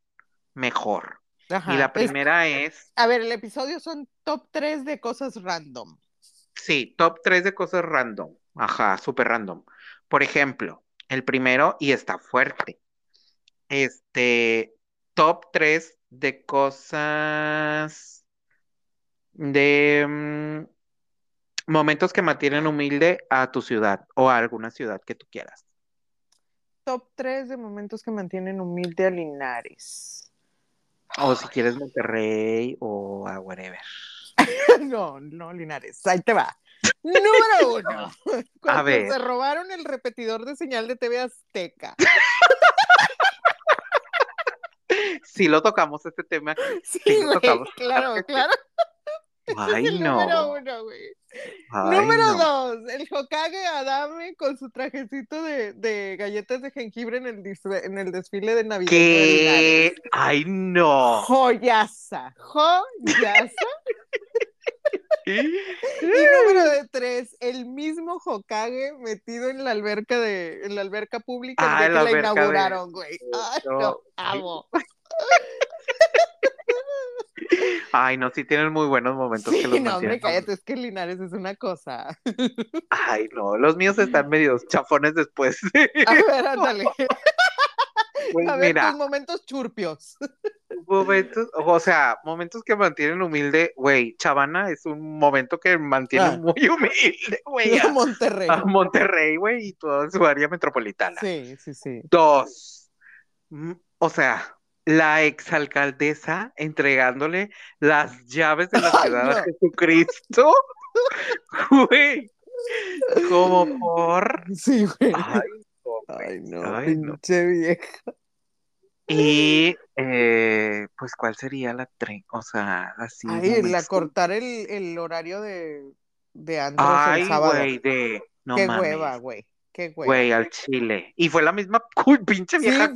mejor. Ajá, Y la es- primera es, a ver, el episodio son top 3 de cosas random. sí, top tres de cosas random. Ajá, súper random. Por ejemplo, el primero, y está fuerte. Este, top 3 de cosas de mm, momentos que mantienen humilde a tu ciudad o a alguna ciudad que tú quieras. Top 3 de momentos que mantienen humilde a Linares. O si quieres Monterrey o a whatever. No, no, Linares, ahí te va. Número uno. Cuando ver. se robaron el repetidor de señal de TV Azteca. Sí lo tocamos este tema. Sí, Sí, lo tocamos. claro, claro. Ay, el no. número uno, güey. Ay, Número no. dos, el Hokage Adame con su trajecito de, de galletas de jengibre en el, en el desfile de Navidad. ¿Qué? Ay, no. Joyaza, joyaza. Y número de tres, el mismo Hokage metido en la alberca de, en la alberca pública Ah, el en día la que la de- inauguraron, güey. Ay, No. no, amo. Ay, no, sí tienen muy buenos momentos Sí, que los no, hombre, cállate, es que Linares es una cosa. Ay, no, los míos están medios chafones después. A ver, ándale. Pues A ver, mira, tus momentos churpios. momentos, o sea, momentos que mantienen humilde, güey, Chavana es un momento que mantiene Ah. muy humilde, güey, a, Monterrey. a Monterrey, güey, y toda su área metropolitana. Sí, sí, sí. Dos, o sea, la exalcaldesa entregándole las llaves de la ciudad a. Jesucristo, güey, como por... Sí, güey. Ay, no, Ay, no, Ay, no. pinche vieja. Y eh, pues, ¿cuál sería la tren? O sea, así. Ay, la cortar el, el horario de, de antros Ay, el sábado. güey, de. No Qué mames. hueva, güey. Qué. Güey, al chile. Y fue la misma cu- pinche Sí, vieja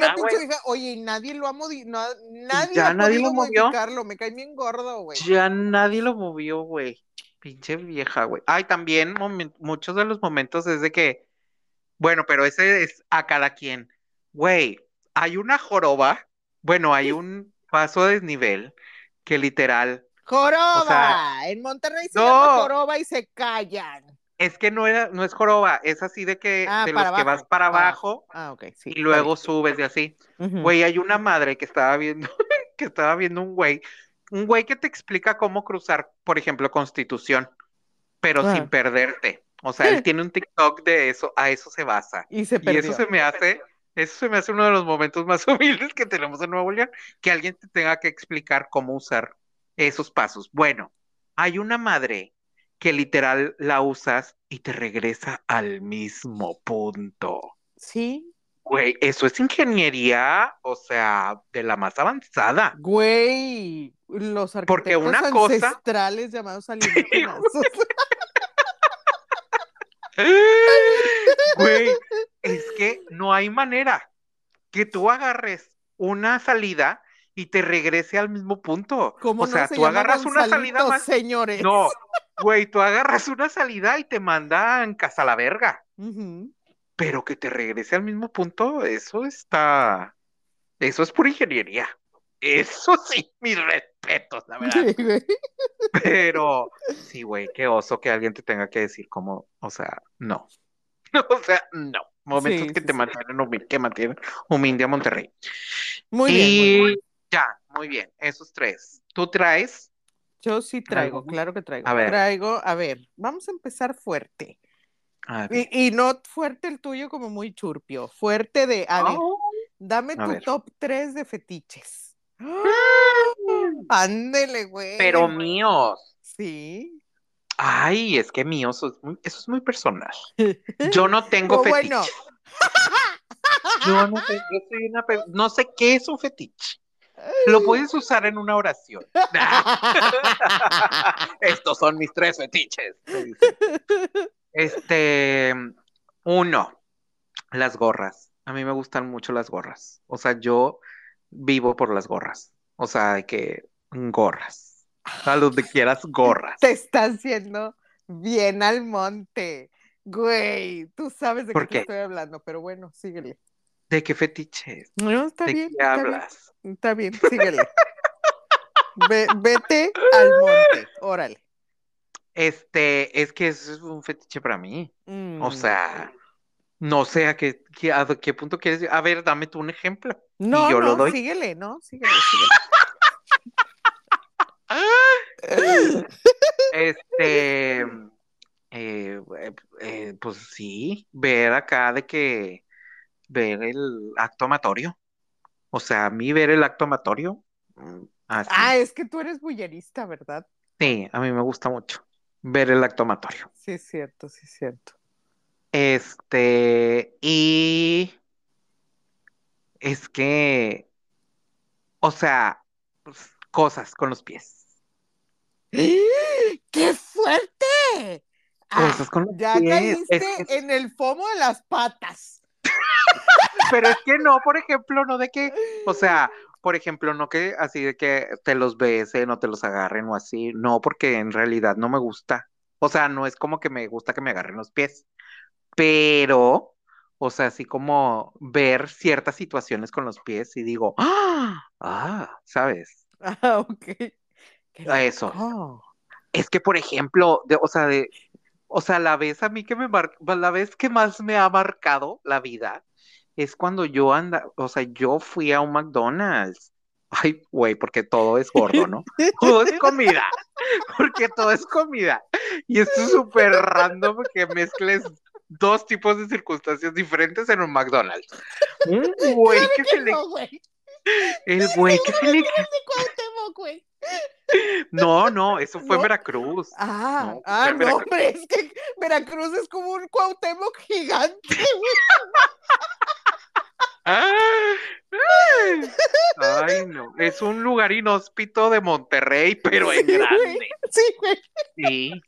la pinche güey. vieja. Oye, y nadie lo ha no, nadie Ya ha nadie lo movió. Me cae bien gordo, güey. Ya nadie lo movió, güey. Pinche vieja, güey. Ay, también muchos de los momentos es de que, bueno, pero ese es a cada quien. Güey, hay una joroba, bueno, hay un paso de desnivel que literal ¡Joroba! O sea, en Monterrey se no. llama joroba y se callan. Es que no era, no es joroba, es así de que Ah, de los que vas para para abajo Ah, sí. y luego subes y así. Güey, hay una madre que estaba viendo, que estaba viendo un güey, un güey que te explica cómo cruzar, por ejemplo, Constitución, pero Ah. sin perderte. O sea, él tiene un TikTok de eso, a eso se basa. Y se Y eso se me hace, eso se me hace uno de los momentos más humildes que tenemos en Nuevo León, que alguien te tenga que explicar cómo usar esos pasos. Bueno, hay una madre que literal la usas y te regresa al mismo punto. Sí, Güey, eso es ingeniería, o sea, de la más avanzada. güey. Los Porque arquitectos una cosa- ancestrales llamados alienígenas. Güey, es que no hay manera que tú agarres una salida y te regrese al mismo punto. ¿Cómo O no sea, se tú agarras una salida más. señores? No, güey, tú agarras una salida y te mandan casa a la verga. Pero que te regrese al mismo punto, eso está. Eso es pura ingeniería. Eso sí, mis respetos, la verdad. Sí, güey. Pero sí, güey, qué oso que alguien te tenga que decir como, o sea, no. O sea, no. Momentos Sí, que sí, te mantienen humilde, que mantienen humilde a Monterrey. Muy bien, muy y bien. ya, muy bien, esos tres. ¿Tú traes? Yo sí traigo, ¿Algo? claro que traigo. A ver. Traigo, a ver, vamos a empezar fuerte. A ver. Y, y no fuerte el tuyo como muy churpio, fuerte de, a ver, Oh, dame a tu ver. top 3 de fetiches. Ándele, güey. Pero míos. Sí. Ay, es que míos, eso es muy, eso es muy personal. Yo no tengo Oh, fetiche. bueno. Yo no sé, yo soy una no sé qué es un fetiche. Lo puedes usar en una oración. Estos son mis tres fetiches. Este, uno, las gorras. A mí me gustan mucho las gorras. O sea, yo vivo por las gorras. O sea, de que gorras. A que quieras gorras. Te estás yendo bien al monte. Güey, tú sabes de ¿Por qué te qué? estoy hablando, pero bueno, síguele. ¿De qué fetiches? No, está ¿De bien, qué está bien, hablas? está bien, síguele. Ve- vete al monte, órale. Este, es que es un fetiche para mí. O Mm. sea, no sé a qué, qué- a qué punto quieres. A ver, dame tú un ejemplo. no, yo no, lo doy. síguele, no, síguele, síguele. Este, eh, eh, pues sí, ver acá de que ver el acto amatorio. O sea, a mí ver el acto amatorio, mm, así. Ah, es que tú eres bullerista, ¿verdad? Sí, a mí me gusta mucho ver el acto amatorio. Sí, es cierto, sí, es cierto. Este, y es que, o sea, pues, cosas con los pies. ¡Qué fuerte! Ah, Cosas con los ya pies. caíste Es en el fomo de las patas. Pero es que no, por ejemplo, no de que, o sea, por ejemplo, no que así de que te los besen o te los agarren o así, no, porque en realidad no me gusta. O sea, no es como que me gusta que me agarren los pies, pero, o sea, así como ver ciertas situaciones con los pies y digo, ah, ah, ¿sabes? Ah, ok. Eso. Es que, por ejemplo, de, o sea, de, o sea, la vez a mí que me mar- la vez que más me ha marcado la vida es cuando yo anda, o sea, yo fui a un McDonald's. Ay, güey, porque todo es gordo, ¿no? Todo es comida, porque todo es comida. Y esto es súper random que mezcles dos tipos de circunstancias diferentes en un McDonald's. Un güey que se le, el güey que se le, De Güey. no, no, eso fue ¿No? Veracruz. Ah, No, ah, no, Veracruz. hombre, es que Veracruz es como un Cuauhtémoc gigante, güey. Ah, Ay, no. Es un lugar inhóspito de Monterrey, pero en Sí, güey. grande. Sí, güey. Sí.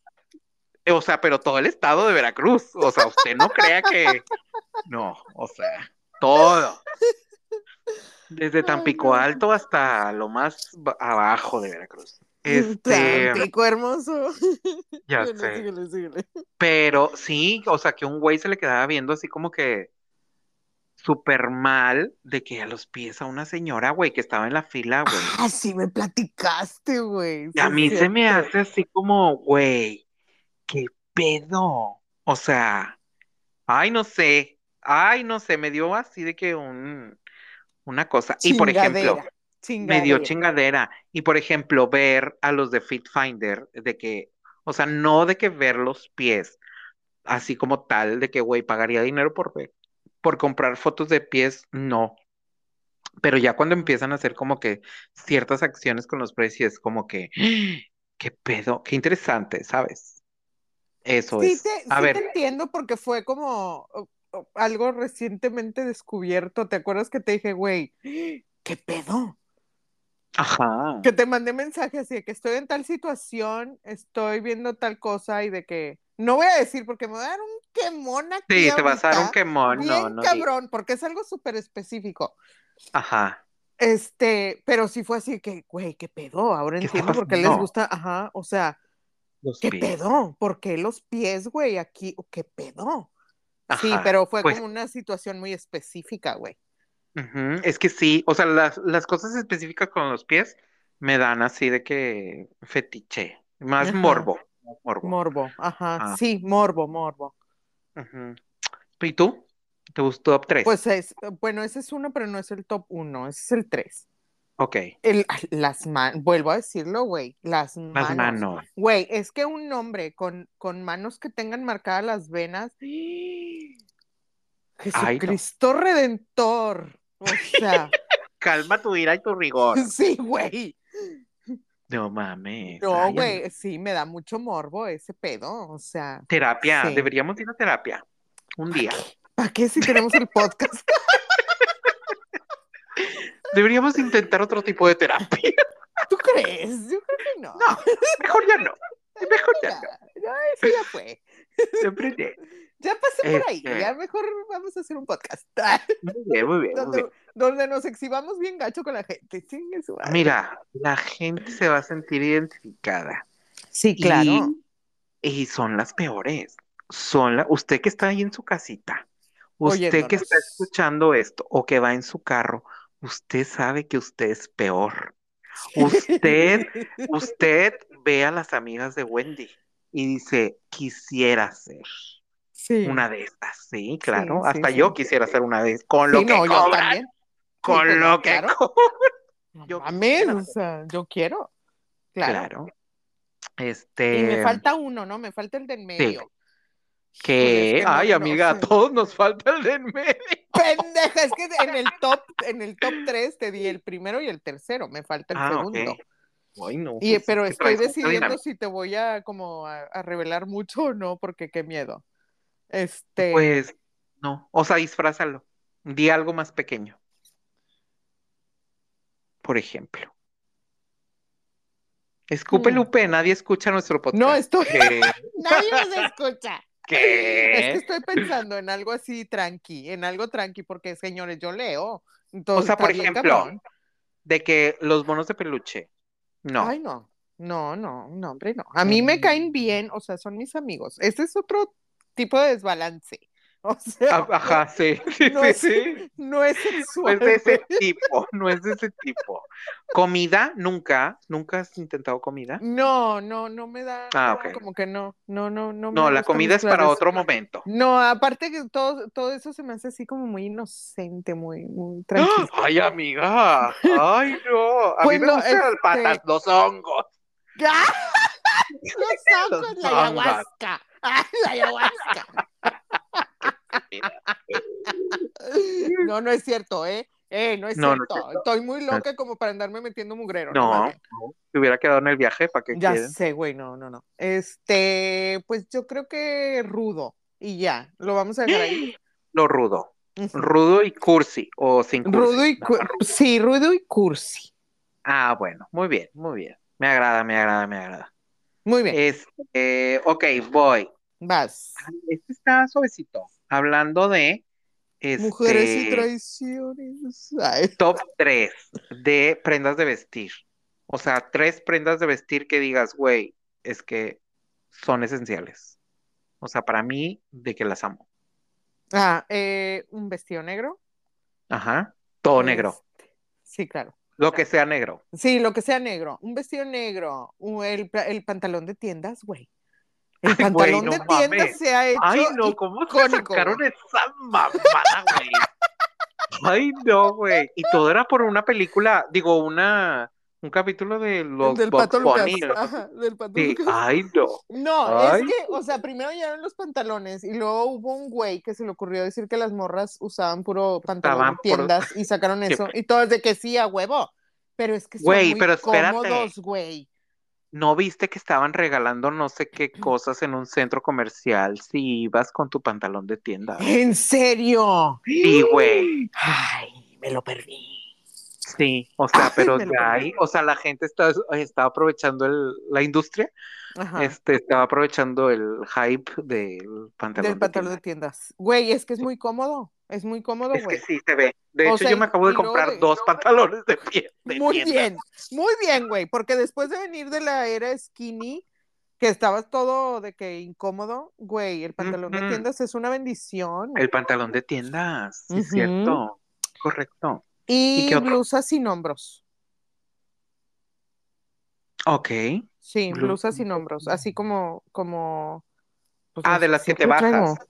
O sea, pero todo el estado de Veracruz. O sea, usted no crea que. No, o sea, todo. Desde Tampico. Alto hasta lo más ba- abajo de Veracruz. Este, Tampico hermoso. ya sé. síguele, síguele. Pero sí, o sea, que un güey se le quedaba viendo así como que súper mal de que a los pies a una señora, güey, que estaba en la fila, güey. Ah, sí me platicaste, güey. Y a sí mí se me hace así como, güey, qué pedo. O sea, ay, no sé, ay, no sé, me dio así de que un, una cosa. Y por ejemplo, Chingadera, me dio chingadera. Y por ejemplo, ver a los de Fit Finder, de que, o sea, no de que ver los pies, así como tal, de que, güey, pagaría dinero por ver, por comprar fotos de pies, no. Pero ya cuando empiezan a hacer como que ciertas acciones con los precios, como que, qué pedo, qué interesante, ¿sabes? Eso Sí es. te, A sí ver, te entiendo porque fue como algo recientemente descubierto. ¿Te acuerdas que te dije, güey, qué pedo? ajá. Que te mandé mensaje así de que estoy en tal situación, estoy viendo tal cosa y de que no voy a decir porque me va a dar un quemón aquí Sí, te vas a dar un quemón, no, bien no digas. cabrón, porque es algo súper específico. Ajá. Este, pero sí fue así que, güey, qué pedo, ahora ¿Qué está entiendo por qué les gusta, ajá, o sea, Los ¿Qué pies. pedo? ¿Por qué los pies, güey? Aquí, ¿qué pedo? Sí, pero fue pues- como una situación muy específica, güey. Es que sí, o sea, las, las cosas específicas con los pies me dan así de que fetiche, más Ajá. morbo, morbo. Morbo, ajá, Ah. sí, morbo, morbo. ¿Y tú? ¿Te gustó top 3? Pues es, bueno, ese es uno, pero no es el top uno, ese es el tres. Ok, El, las manos, vuelvo a decirlo, güey, las las manos. manos. Güey, es que un hombre con, con manos que tengan marcadas las venas, Jesucristo Redentor, o sea, Calma tu ira y tu rigor. sí, güey. No mames. No, güey, sí, me da mucho morbo ese pedo, o sea, Terapia, Sí. deberíamos ir a terapia un día. ¿para qué si tenemos el podcast? Deberíamos intentar otro tipo de terapia. ¿Tú crees? Yo creo que no. No, mejor ya no. Mejor ya Ya, no. eso ya fue. Siempre ya. Ya pasé por ahí, Este. ya mejor vamos a hacer un podcast. Muy bien, muy bien, muy donde, bien. donde nos exhibamos bien gacho con la gente. Su. Mira, la gente se va a sentir identificada. Sí, Y, y son las peores. Son la, usted que está ahí en su casita, usted que está escuchando esto o que va en su carro, usted sabe que usted es peor. Usted, usted ve a las amigas de Wendy y dice, quisiera ser sí. una de estas. Sí, claro. sí, Hasta sí. yo quisiera ser una de esas. Con lo que no, yo también. con pues, lo que claro. cobran. Yo o sea, yo quiero. Claro. Claro. Este. Y me falta uno, ¿no? Me falta el de en medio. Que, Híjole, es que ay, no amiga, a sé. todos nos falta el de en medio. Pendeja, es que en el top, en el top 3 te di el primero y el tercero, me falta el Ah, segundo. Ay, no. Y, pues, pero estoy decidiendo si te voy a como a, a revelar mucho o no, porque qué miedo. Este, Pues, no. O sea, disfrázalo. Di algo más pequeño. Por ejemplo. Escupe Mm. Lupe, nadie escucha nuestro podcast. No, estoy. ¿Qué? Nadie nos escucha. Es que ¿Qué? estoy pensando en algo así tranqui, en algo tranqui, porque señores, yo leo. O Entonces, sea, por ejemplo, cabrón. de que los monos de peluche. No. Ay, no. No, no, no, hombre, no. A mí me caen bien, o sea, son mis amigos. Este es otro tipo de desbalance. O sea, Ajá, sí. Sí, No sí, es- sí. no es No es de ese tipo, no es de ese tipo. Comida, nunca, nunca has intentado comida. No, no, no me da. Ah, no, ok. Como que no, no, no, no. me No, la comida es para otro momento. No, aparte que todo, todo eso se me hace así como muy inocente, muy, muy tranquilo. Ay, amiga. Ay, no. A Pues mí me no, gustan las este- patas, los hongos. Los ojos, Los la hongos. ayahuasca. ¡Ay, la ayahuasca! No, no es cierto, ¿eh? Eh, no es No, no es cierto. Estoy muy loca como para andarme metiendo mugrero. No, te hubiera quedado en el viaje, ¿para qué Ya sé, güey, no, no, no. Este, pues yo creo que rudo. Y ya, lo vamos a dejar ahí. Lo rudo. Rudo y cursi, o sin cursi. Rudo y cu- rudo. sí, rudo y cursi. Ah, bueno, muy bien, muy bien. Me agrada, me agrada, me agrada. Muy bien, Este, ok, voy. vas. Ay, Este está suavecito. Hablando de Mujeres y este, traiciones. Ay. top 3 de prendas de vestir. O sea, tres prendas de vestir que digas, güey, es que son esenciales. O sea, para mí, de que las amo. Ah, eh, un vestido negro. Ajá. Todo negro. Este, Sí, claro. Lo que sea negro. Sí, lo que sea negro. Un vestido negro. el, el pantalón de tiendas, güey. El Ay, güey, pantalón no de tiendas mames. se ha hecho. Ay, no, ¿cómo se sacaron güey. esa mamada, güey? Ay, no, güey. Y todo era por una película, digo, una, un capítulo de los del Bugs Pato Lucas. Bunny, ¿no? Ajá, del Pato Sí, Lucas. ay, no. No, Ay. es que, o sea, primero llegaron los pantalones y luego hubo un güey que se le ocurrió decir que las morras usaban puro pantalón puro- tiendas y sacaron eso. Siempre. Y todos de que sí, a huevo. Pero es que son Güey, muy pero espérate. cómodos, güey. ¿No viste que estaban regalando no sé qué cosas en un centro comercial si ibas con tu pantalón de tienda? ¿En serio? Sí, güey. Ay, me lo perdí. Sí, o sea, Ay, pero ya hay, o sea, la gente está, está aprovechando el, la industria, Ajá. este, estaba aprovechando el hype del pantalón Del de pantalón de tiendas. Güey, es que es muy cómodo. Es muy cómodo, Es que güey. sí se ve. De O hecho, sea, yo me acabo de comprar de- dos pantalones de pie. de Muy tienda. bien, muy bien, güey, porque después de venir de la era skinny, que estabas todo de que incómodo, güey, el pantalón de tiendas es una bendición. El pantalón de tiendas, sí, es Ujú. cierto. Correcto. Y, ¿y blusas sin hombros. Ok. Sí, Blu- blusas sin hombros, así como, como. pues, Ah, las de las que te traigo. bajas.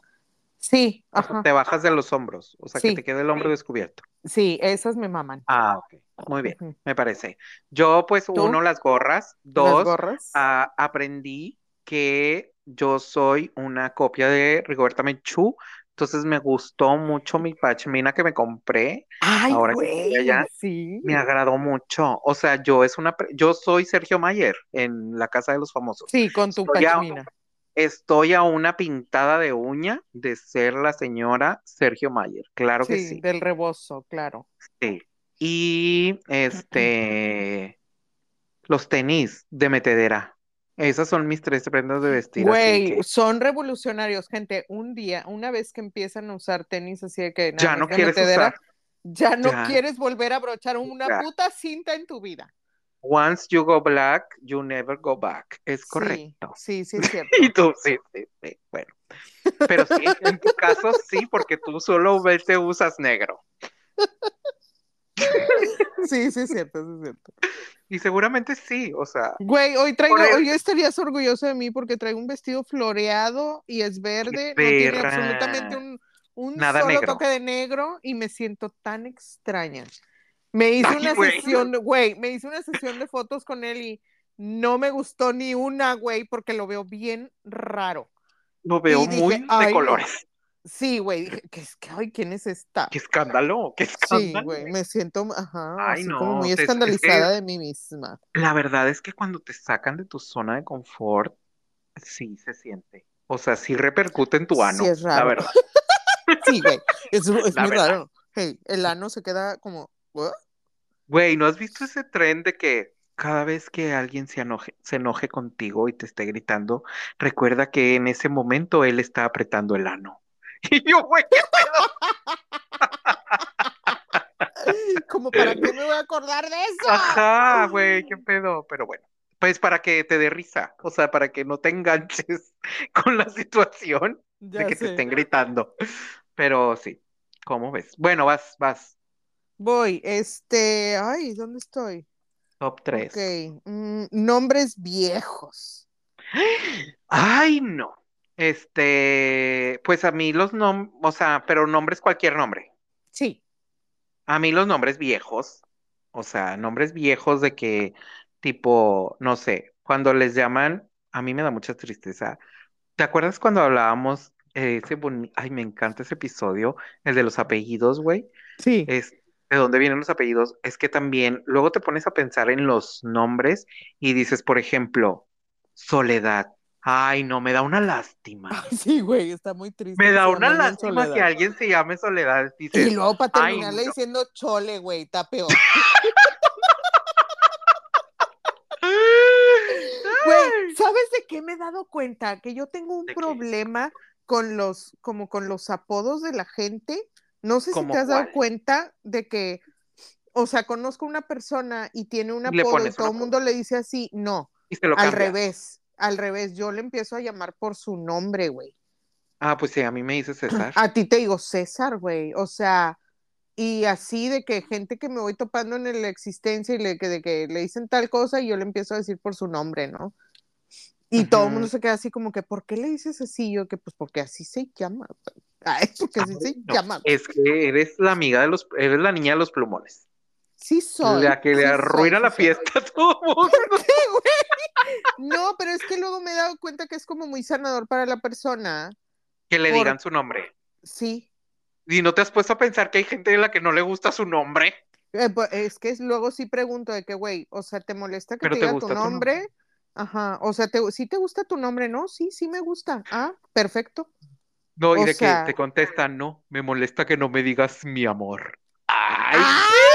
Sí, O sea, ajá. te bajas de los hombros, o sea, que te quede el hombro descubierto. Sí, esas me maman. Ah, ok. Muy bien, me parece. Yo, pues, ¿Tú? uno, las gorras. Las Dos, gorras. ah, aprendí que yo soy una copia de Rigoberta Menchú, entonces me gustó mucho mi pachmina que me compré, Ay, ahora que estoy güey, allá, sí. me agradó mucho. O sea, yo es una, yo soy Sergio Mayer en la Casa de los Famosos. Sí, con tu Estoy a- pachmina. Estoy a una pintada de uña de ser la señora Sergio Mayer, claro que Sí, sí. del rebozo, claro. Sí. Y este, los tenis de metedera. Esas son mis tres prendas de vestir. Güey, que son revolucionarios, gente. Un día, una vez que empiezan a usar tenis así de que nada ya no quieres metedera, usar. ya no Ya. quieres volver a brochar una Ya. puta cinta en tu vida. Once you go black, you never go back. Es Sí, correcto. Sí, sí, es cierto. Y tú, sí, sí, sí, bueno. Pero sí, en tu caso sí, porque tú solo te usas negro. Sí, sí, es cierto, sí, es cierto. Y seguramente sí, o sea, Güey, hoy traigo, el- hoy estarías orgulloso de mí porque traigo un vestido floreado y es verde, no tiene absolutamente un, un Nada solo negro. toque de negro y me siento tan extraña. Me hice Ay, una güey. sesión, güey, me hice una sesión de fotos con él y no me gustó ni una, güey, porque lo veo bien raro. lo veo Y dije, muy de colores. Sí, güey, ¿qué es que, ay, quién es esta? Qué escándalo, qué Sí, escándalo. güey, me siento, ajá, Ay, así no, como muy es- es que- escandalizada de mí misma. La verdad es que cuando te sacan de tu zona de confort, sí se siente. O sea, sí repercute en tu Sí, ano, es la raro. verdad. Sí, güey, es, es La muy verdad. raro. Hey, el ano se queda como, ¿what? Güey, ¿no has visto ese tren de que cada vez que alguien se enoje, se enoje contigo y te esté gritando, recuerda que en ese momento él está apretando el ano. Y yo, güey, ¿qué pedo? Como para qué me voy a acordar de eso. Ajá, güey, qué pedo. Pero bueno, pues para que te dé risa, o sea, para que no te enganches con la situación de que te estén gritando. Pero sí, ¿cómo ves? Bueno, vas, vas, Voy, este, ay, ¿dónde estoy? top 3. Ok, mm, nombres viejos. Ay, no. Este, pues a mí los nombres, o sea, pero nombres, cualquier nombre. Sí. A mí los nombres viejos, o sea, nombres viejos de que, tipo, no sé, cuando les llaman, a mí me da mucha tristeza. ¿Te acuerdas cuando hablábamos eh, ese boni- Ay, me encanta ese episodio, el de los apellidos, güey? Sí. Es de dónde vienen los apellidos. Es que también luego te pones a pensar en los nombres y dices, por ejemplo, Soledad. Ay, no, me da una lástima. Sí, güey, está muy triste. Me da una lástima que alguien se llame Soledad. Y luego para terminarle no. diciendo chole, güey, está peor. Güey, ¿sabes de qué me he dado cuenta? Que yo tengo un problema con los, como con los apodos de la gente. No sé si ¿Cómo te has dado cuenta de que, o sea, conozco una persona y tiene un apodo y todo el mundo le dice así. No, Y se lo al revés, al revés. Yo le empiezo a llamar por su nombre, güey. Ah, pues sí, a mí me dice César. A ti te digo César, güey. O sea, y así de que gente que me voy topando en la existencia y le, que, de que le dicen tal cosa y yo le empiezo a decir por su nombre, ¿no? Y todo el mundo se queda así como que, ¿por qué le dices así? Yo que, pues porque así se llama. Ay, porque así se No, llama. es que eres la amiga de los, eres la niña de los plumones. Sí soy. la que sí le soy, arruina sí la soy. fiesta a todo mundo. No, pero es que luego me he dado cuenta que es como muy sanador para la persona. Que le Por- digan su nombre. Sí. Y no te has puesto a pensar que hay gente a la que no le gusta su nombre. Eh, pues, es que luego sí pregunto de que, güey, o sea, ¿te molesta que Pero te te diga tu nombre? Ajá, o sea, te, ¿sí te gusta tu nombre? No, sí, sí me gusta. Ah, perfecto. No, y O de sea- que te contestan, no, me molesta que no me digas mi amor. Ay, ¡Ay!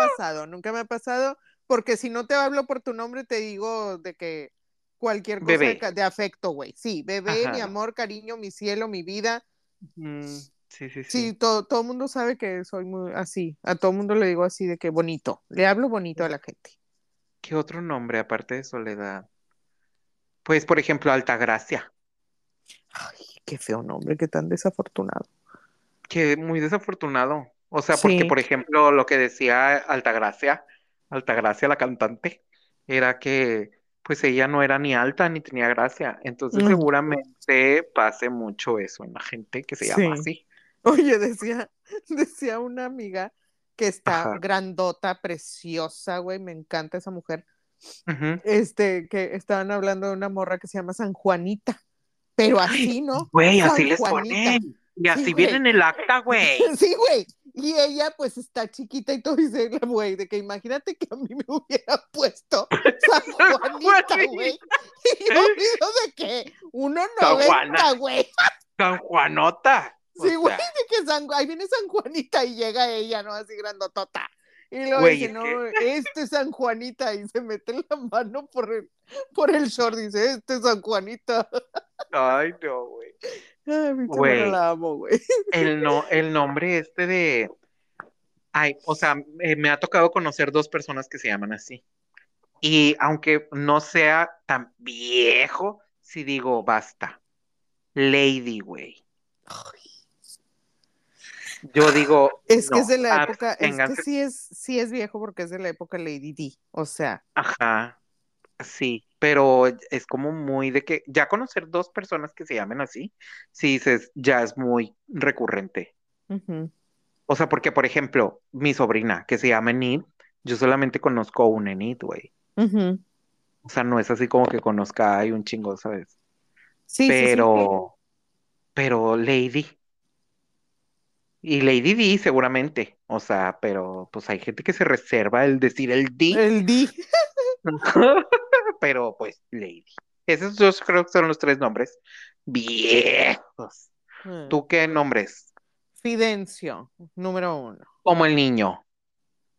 Nunca me ha pasado, nunca me ha pasado, porque si no te hablo por tu nombre, te digo de que cualquier cosa de, Bebé. ca- de afecto, güey. Sí, bebé, Ajá. mi amor, cariño, mi cielo, mi vida. mm, sí, sí, sí. Sí, todo, todo el mundo sabe que soy muy así. A todo el mundo le digo así de que bonito. Le hablo bonito a la gente. ¿Qué otro nombre aparte de Soledad? Pues, por ejemplo, Altagracia, Ay, qué feo nombre, qué tan desafortunado. que muy desafortunado. O sea, porque, Sí. por ejemplo, lo que decía Altagracia, Altagracia la cantante, era que pues ella no era ni alta ni tenía gracia. Entonces, Mm. seguramente pase mucho eso en la gente que se llama Sí. así. Oye, decía, decía una amiga que está Ajá. grandota, preciosa, güey, me encanta esa mujer. Este, que estaban hablando de una morra que se llama San Juanita, pero así, ¿no? Güey, así San les Juanita. ponen. Y así Sí, viene en el acta, güey. Sí, güey. Y ella, pues, está chiquita y todo, dice güey, de que imagínate que a mí me hubiera puesto San Juanita, güey. Y yo digo de que uno San noventa, Juana. güey. San Juanota. Sí, güey, de que San, ahí viene San Juanita y llega ella, ¿no? Así grandotota. Y luego Güey, dice, no, este es San Juanita, y se mete la mano por el, por el short, dice, este es San Juanita. Ay, no, güey. Ay, mi Güey. la amo, güey. El, no, el nombre este de... Ay, o sea, eh, me ha tocado conocer dos personas que se llaman así. Y aunque no sea tan viejo, sí digo, basta. Lady, güey. Yo digo, Es que es de la época, es que sí es, sí es viejo porque es de la época Lady D, o sea, Ajá, sí, pero es como muy de que ya conocer dos personas que se llamen así, sí dices, ya es muy recurrente. O sea, porque, por ejemplo, mi sobrina que se llama Enid, yo solamente conozco un Enid, güey. O sea, no es así como que conozca hay un chingo, ¿sabes? Sí, sí, sí. Pero, pero Lady. Y Lady D seguramente. O sea, pero pues hay gente que se reserva el decir el D. El D. Pero pues Lady. Esos dos creo que son los tres nombres viejos. ¿Tú qué nombres? Fidencio, número uno. Como el niño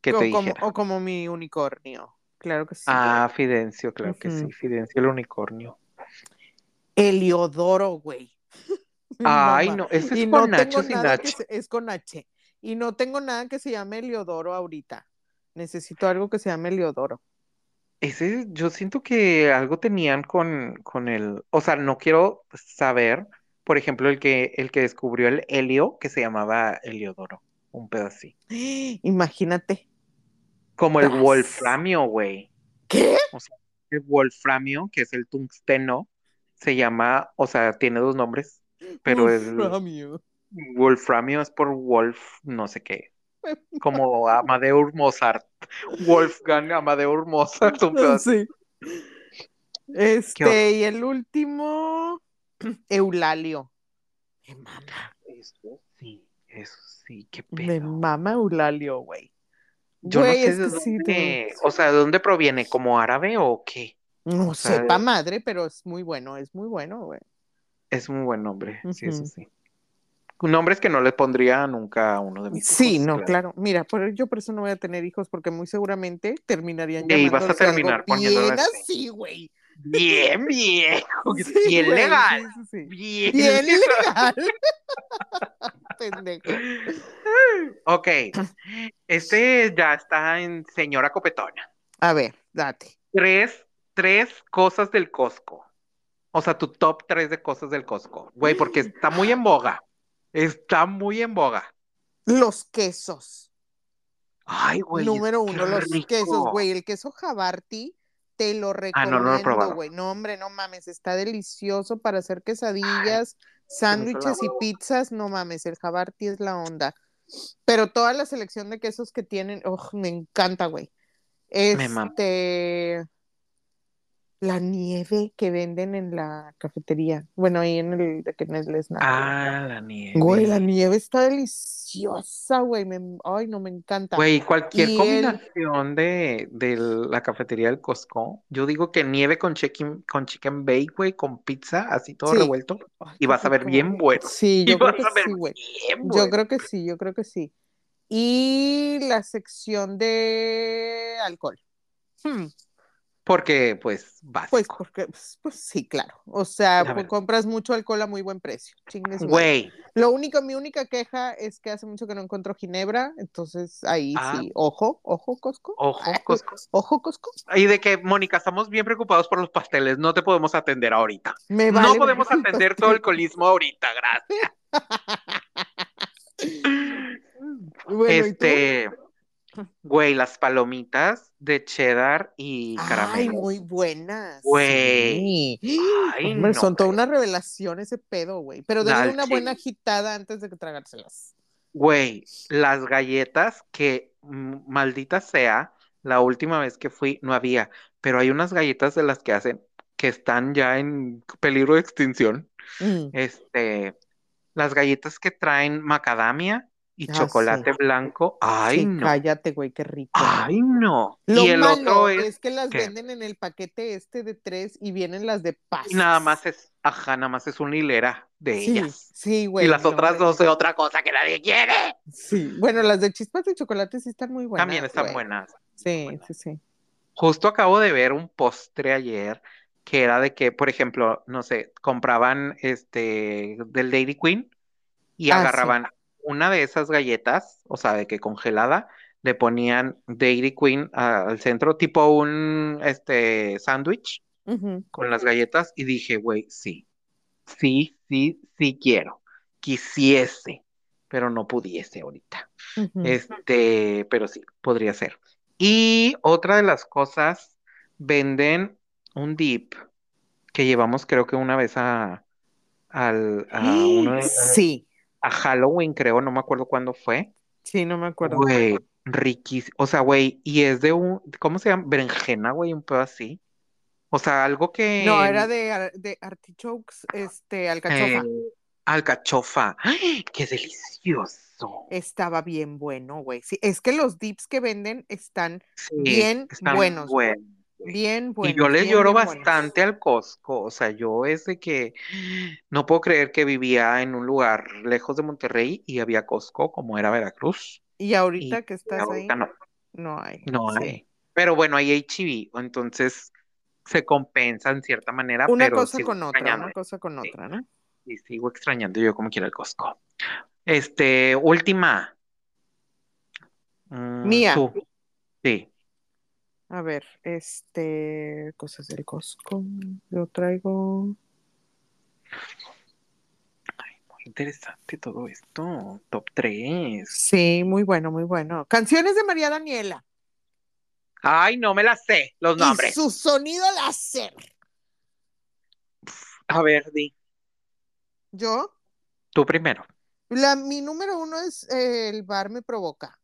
que o, te como, dijera. o como mi unicornio. claro que sí. Ah, Fidencio, claro que sí. Fidencio el unicornio. Heliodoro, güey. Ay, no, ese es Y con no sin H. se- es con H. Y no tengo nada que se llame Heliodoro ahorita. Necesito algo que se llame Heliodoro. Ese, yo siento que algo tenían con, con el, o sea, no quiero saber, por ejemplo, el que, el que descubrió el helio, que se llamaba Heliodoro, un pedo así. Imagínate. Como el wolframio, güey. ¿Qué? O sea, el wolframio, que es el tungsteno, se llama, o sea, tiene dos nombres, pero el Wolframio. wolframio es por Wolf, no sé qué, como Amadeus Mozart, Wolfgang Amadeus Mozart, un. Sí. Este, y el último, Eulalio. Me mama, Eso sí, eso sí, qué me pedo. mama Eulalio, güey. Yo Güey, no sé es de sí, dónde, te- o sea, ¿de dónde proviene? ¿Como árabe o qué? No o sea, sepa madre, pero es muy bueno, es muy bueno, güey. Es un buen nombre, sí, eso sí. Nombres que no le pondría nunca a uno de mis Sí, hijos, no, claro. claro. Mira, yo por eso no voy a tener híos, porque muy seguramente terminarían Y vas a terminar poniéndole bien así. güey. Bien viejo, Sí, bien güey, legal, sí, sí, sí. bien Bien legal. Pendejo. Ok, este ya está en señora copetona. A ver, date. Tres, tres cosas del Costco. O sea, tu top tres de cosas del Costco. Güey, porque está muy en boga. Está muy en boga. Los quesos. Ay, güey. Número uno, los rico. quesos, güey. El queso Jabarti, te lo Ah, no, no lo he recomiendo, probado. güey. No, hombre, no mames, está delicioso para hacer quesadillas, sándwiches y pizzas. No mames, el Jabarti es la onda. Pero toda la selección de quesos que tienen, oh, me encanta, güey. Me. Este, la nieve que venden en la cafetería. Bueno, ahí en el de que el snack. Ah, la nieve. Güey, la nieve está deliciosa, güey. me- Ay, no me encanta. Güey, cualquier Y el- combinación de, de la cafetería del Costco, yo digo que nieve con chicken, con chicken bake, güey, con pizza, así todo Sí. revuelto, Ay, y vas a ver bien bueno. Sí, Y yo creo vas que sí, güey. bien Yo bueno. creo que sí, yo creo que sí. Y la sección de alcohol. Hmm, Porque, pues, Pues básico. porque, pues, pues sí, claro. O sea, pues, compras mucho alcohol a muy buen precio. Chingues. Güey, Lo único, mi única queja es que hace mucho que no encuentro ginebra, entonces ahí Ah. sí, ojo, ojo, Costco. ojo, Ah, Costco. Ojo, Costco. Y de que, Mónica, estamos bien preocupados por los pasteles, no te podemos atender ahorita. Me No vale podemos verga el atender todo el alcoholismo ahorita, gracias. Bueno, ¿y tú? Güey, las palomitas de cheddar y Ay, caramelo. muy buenas. Güey. Sí. Ay, Hombre, no, son toda una revelación ese pedo, güey. Pero denle Dale, una buena agitada antes de que tragárselas. Güey, las galletas que, maldita sea, la última vez que fui no había, pero hay unas galletas de las que hacen que están ya en peligro de extinción. Mm. Este, las galletas que traen macadamia y Ah, chocolate sí. blanco. Ay, Sí, no. cállate, güey, qué rico. Ay, no. Lo Y el malo otro es, es que las ¿qué? venden en el paquete este de tres y vienen las de. Y nada más es, ajá, nada más es una hilera de Sí, ellas. sí, güey. Y las no, otras dos de otra cosa que nadie quiere. Sí, bueno, las de chispas de chocolate sí están muy buenas. También están güey. buenas. Sí, buenas. sí, sí. Justo acabo de ver un postre ayer que era de que, por ejemplo, no sé, compraban este del Dairy Queen y Ah, agarraban una de esas galletas, o sea, de que congelada, le ponían Dairy Queen a- al centro, tipo un este sándwich con las galletas, y dije, güey, sí, sí, sí, sí quiero. Quisiese, pero no pudiese ahorita. Este, pero sí, podría ser. Y otra de las cosas, venden un dip que llevamos creo que una vez a, al, a, uno de- Sí, a Halloween, creo, no me acuerdo cuándo fue. sí, no me acuerdo. Güey, riquísimo. O sea, güey, y es de un, ¿cómo se llama? Berenjena, güey, un pedo así. O sea, algo que... No, era de, de artichokes, este, alcachofa. eh, alcachofa. ¡Ay, ¡Qué delicioso! Estaba bien bueno, güey. Sí, es que los dips que venden están Sí, bien están buenos, buenos, bien Y yo les bien, lloro bastante al Costco, o sea, yo es de que no puedo creer que vivía en un lugar lejos de Monterrey y había Costco como era Veracruz. Y ahorita Y que estás ahí, no, no hay. no sí. hay. Pero bueno, hay HIV, entonces se compensa en cierta manera, Una pero cosa con otra, una cosa con otra, ¿no? Y sigo extrañando yo como quiera el Costco. Este, última. Mm, Mía. tú. Sí. A ver, este, cosas del Costco. Yo traigo. Muy interesante todo esto. Top 3. Sí, muy bueno, muy bueno. Canciones de María Daniela. Ay, no me las sé, los Y nombres. su sonido láser. A ver, di. Yo, Tú primero. la, mi número uno es eh, El bar me provoca.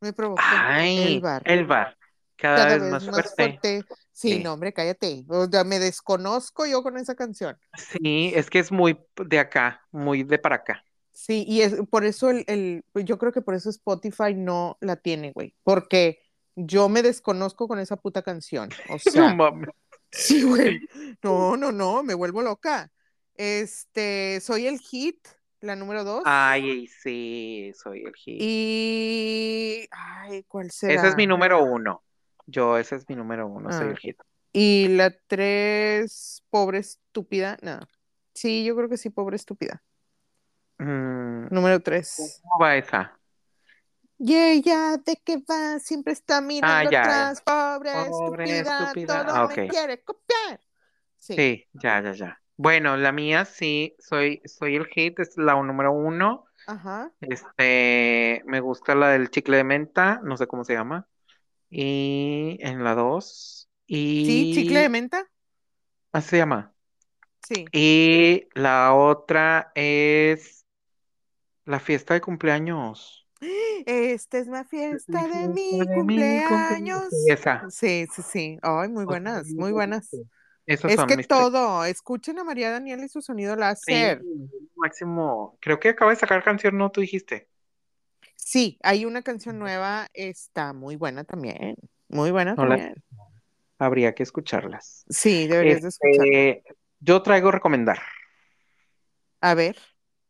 Me provoca Ay, el bar. el bar. Cada, Cada vez, vez más más fuerte. Sí, Sí. no, hombre, cállate. O sea, me desconozco yo con esa canción. Sí, es que es muy de acá, muy de para acá. Sí, y es por eso el, el, yo creo que por eso Spotify no la tiene, güey. Porque yo me desconozco con esa puta canción. O No mames. sí, güey. No, no, no, me vuelvo loca. Este, soy el hit, la número dos. Ay, sí, soy el hit. Y, ay, ¿cuál será? Ese es mi número uno. Yo, ese es mi número uno, soy Ah. el hit. Y la tres, pobre estúpida. No. Sí, yo creo que sí, pobre estúpida. Mm, Número tres. ¿Cómo va esa? Y ella, ¿de qué va? Siempre está mirando Ah, ya, atrás, pobre, Pobre estúpida, estúpida. todo Ah, me quiere copiar. Sí. Sí, ya, ya, ya. Bueno, la mía sí, soy, soy el hit, es la número uno. Ajá. Este, me gusta la del chicle de menta, no sé cómo se llama. Y en la dos. Sí, chicle de Y menta. así se llama. Sí. Y la otra es la fiesta de cumpleaños. Esta es la fiesta de mi de mi cumpleaños. Sí, esa. Sí, sí, sí. Ay, muy buenas, muy buenas. Esos Es que tres. todo, escuchen a María Daniela y su sonido Sí, láser. máximo. Creo que acaba de sacar canción, ¿no? Tú dijiste. Sí, hay una canción nueva, está muy buena también. Muy buena No la- también. Habría que escucharlas. Sí, deberías de escucharla. Este, yo traigo a recomendar. A ver.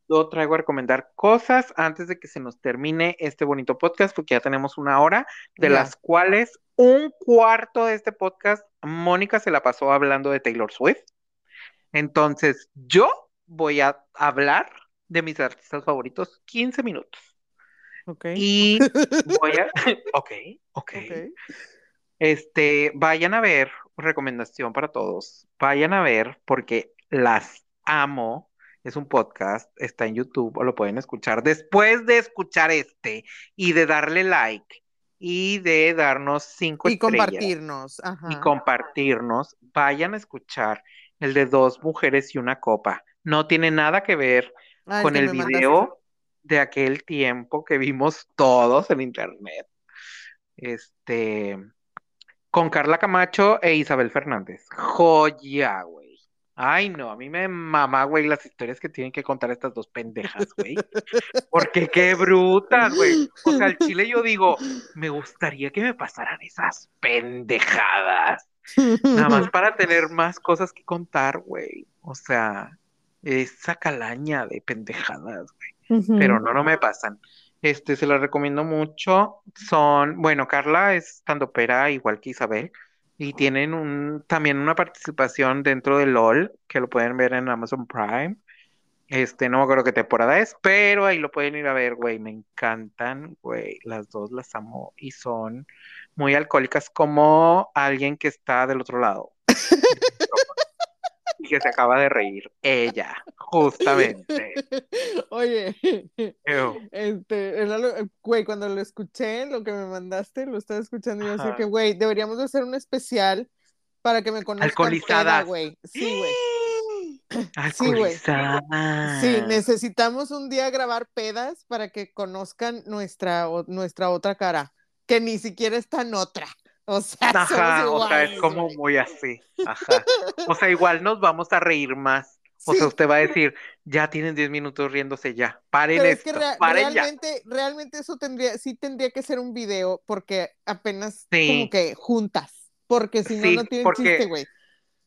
Yo traigo a recomendar cosas antes de que se nos termine este bonito podcast, porque ya tenemos una hora, de las cuales un cuarto de este podcast, Mónica se la pasó hablando de Taylor Swift. Entonces, yo voy a hablar de mis artistas favoritos 15 minutos. Ok. Y voy a... Ok, ok. Ok. Este, vayan a ver, recomendación para todos, vayan a ver porque las amo. Es un podcast, está en YouTube o lo pueden escuchar después de escuchar este y de darle like y de darnos cinco Y estrellas compartirnos. Ajá. y compartirnos. Vayan a escuchar el de dos mujeres y una copa. No tiene nada que ver Ah, con el video de aquel tiempo que vimos todos en internet. Este, con Carla Camacho e Isabel Fernández. Joya, güey. Ay, no, a mí me mama, güey, las historias que tienen que contar estas dos pendejas, güey. Porque qué brutas, güey. O sea, al chile yo digo, me gustaría que me pasaran esas pendejadas. Nada más para tener más cosas que contar, güey. O sea, esa calaña de pendejadas, güey. Pero no, no me pasan. Este, se las recomiendo mucho. Son, bueno, Carla es pera igual que Isabel. Y tienen un, también una participación dentro de LOL, que lo pueden ver en Amazon Prime. Este, no me acuerdo qué temporada es, pero ahí lo pueden ir a ver, güey. Me encantan, güey. Las dos las amo y son muy alcohólicas como alguien que está del otro lado. Y que se acaba de reír. Ella, justamente. Oye, Ew. este, era lo- güey, cuando lo escuché, lo que me mandaste, lo estaba escuchando y yo sé Ajá. que, güey, deberíamos de hacer un especial para que me conozcan peda, Alcoholizadas. güey. Sí, güey. Sí, güey. Sí, necesitamos un día grabar pedas para que conozcan nuestra, nuestra otra cara, que ni siquiera está en otra. O sea, Ajá, o sea, es como güey. muy así. Ajá. O sea, igual nos vamos a reír más. O sea, usted va a decir, ya tienen 10 minutos riéndose ya. Paren pero es que rea- paren ya. realmente, realmente eso tendría, sí tendría que ser un video porque apenas Sí. como que juntas, porque si no, Sí, no tienen porque- chiste, güey.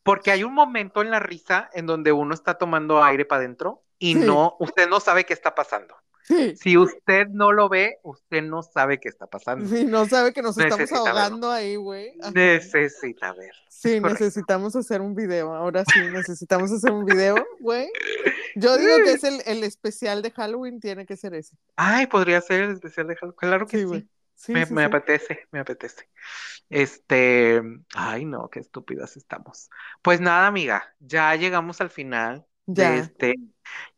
Porque hay un momento en la risa en donde uno está tomando aire para adentro y no, usted no sabe qué está pasando. Sí. Si usted no lo ve, usted no sabe qué está pasando. Sí, no sabe que nos estamos verlo. ahogando ahí, güey. Necesita ver. Sí, correcto. necesitamos hacer un video. Ahora sí, necesitamos hacer un video, güey. Yo digo que es el, el especial de Halloween, tiene que ser ese. Ay, podría ser el especial de Halloween. Claro que Sí, sí. güey. Sí, Me, sí, me sí. apetece, me apetece. Este, ay no, qué estúpidas estamos. Pues nada, amiga, ya llegamos al final de Ya. este,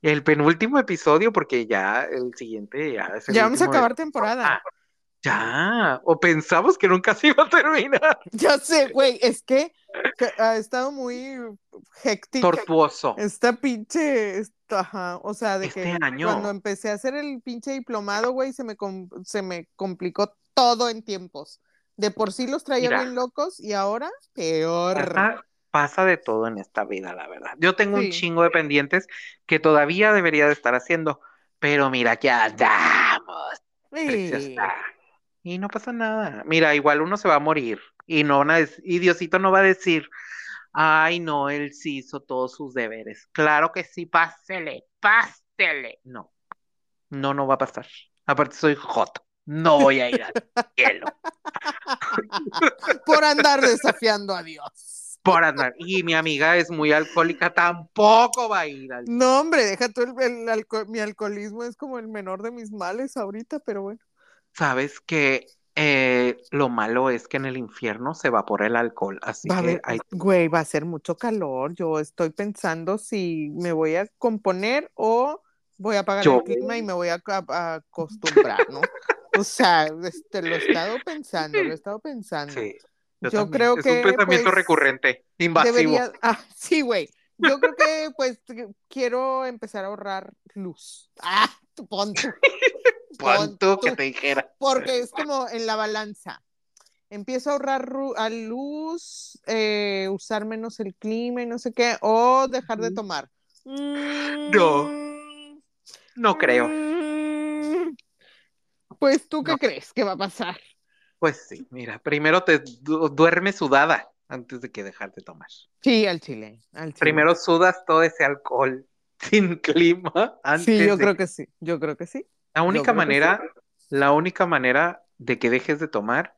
el penúltimo episodio, porque ya el siguiente ya es el Ya vamos a de- acabar temporada. Ah, ya, o pensamos que nunca se iba a terminar. Ya sé, güey, es que, que ha estado muy hectic. Tortuoso. Esta pinche, esta- ajá, o sea, de Este que año. cuando empecé a hacer el pinche diplomado, güey, se me, se me complicó todo en tiempos. De por sí los traía Mira. bien locos y ahora peor. Pasa, pasa de todo en esta vida, la verdad. Yo tengo un chingo de pendientes que todavía debería de estar haciendo, pero mira que andamos. Sí. Y no pasa nada. Mira, igual uno se va a morir y no van a dec- y Diosito no va a decir, ay, no, él sí hizo todos sus deberes. Claro que sí, pásele, pásele. No, no, no va a pasar. Aparte soy joto. No voy a ir al cielo Por andar desafiando a Dios. Por andar. Y mi amiga es muy alcohólica, tampoco va a ir al No, hombre, deja tú el, el alco- mi alcoholismo es como el menor de mis males ahorita, pero bueno. Sabes que eh, lo malo es que en el infierno se evapora el alcohol, así Va que hay güey, va a ser mucho calor. Yo estoy pensando si me voy a componer o voy a apagar Yo- el clima y me voy a acostumbrar, ¿no? O sea, este, lo he estado pensando, lo he estado pensando. Sí, Yo creo es que, un pensamiento pues, recurrente, invasivo. Debería, ah, sí, güey. Yo creo que pues quiero empezar a ahorrar luz. Ah, tú pon tú. Pon pon tú que te dijera. Porque es como en la balanza. Empiezo a ahorrar a luz, eh, usar menos el clima y no sé qué, o dejar de tomar. No. Mm, No creo. mm. Pues tú qué No. crees que va a pasar. Pues sí, mira, primero te du- duermes sudada antes de que dejar de tomar. Sí, al chile, al chile. Primero sudas todo ese alcohol sin clima antes Sí, yo de- creo que sí, yo creo que sí. La única manera, la única manera de que dejes de tomar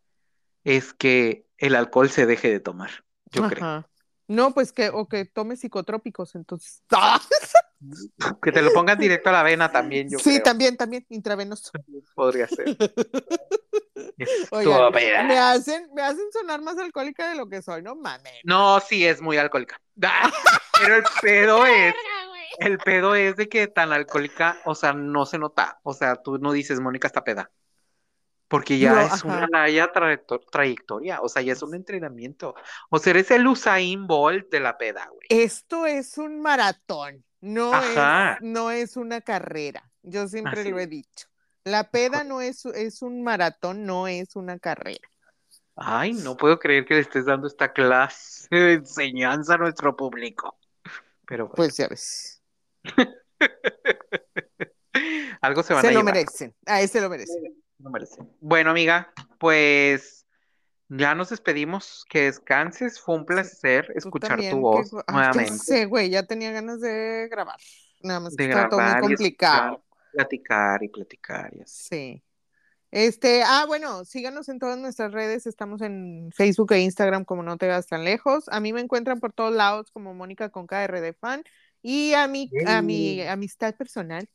es que el alcohol se deje de tomar. Yo creo. No, pues que, o que tome psicotrópicos, entonces. ¡Ah! Que te lo pongan directo a la vena también, yo sí, creo. también, también, intravenoso. Podría ser. Oigan, me hacen, me hacen sonar más alcohólica de lo que soy, no mames. No, sí es muy alcohólica. Pero el pedo es, el pedo es de que tan alcohólica, o sea, no se nota. O sea, tú no dices Mónica está peda. Porque ya No, es ajá. una larga trayectoria, o sea, ya es un entrenamiento. O sea, eres el Usain Bolt de la peda, güey. Esto es un maratón, no es, no es una carrera. Yo siempre Así lo he dicho. La peda no es, es un maratón, no es una carrera. Ay, no puedo creer que le estés dando esta clase de enseñanza a nuestro público. Pero bueno, Pues ya ves. algo se van Se a lo llevar. merecen. A ese lo merecen. No merece. Bueno, amiga, pues ya nos despedimos. Que descanses. Fue un placer escuchar tu que- voz Ay, nuevamente. sé, güey, ya tenía ganas de grabar. Nada más que De estaba todo muy grabar complicado. Platicar y platicar y así. Sí. Este, ah, bueno, síganos en todas nuestras redes, estamos en Facebook e Instagram como no te vas tan lejos. A mí me encuentran por todos lados como Mónica con KRD fan y a mi, a mi amistad personal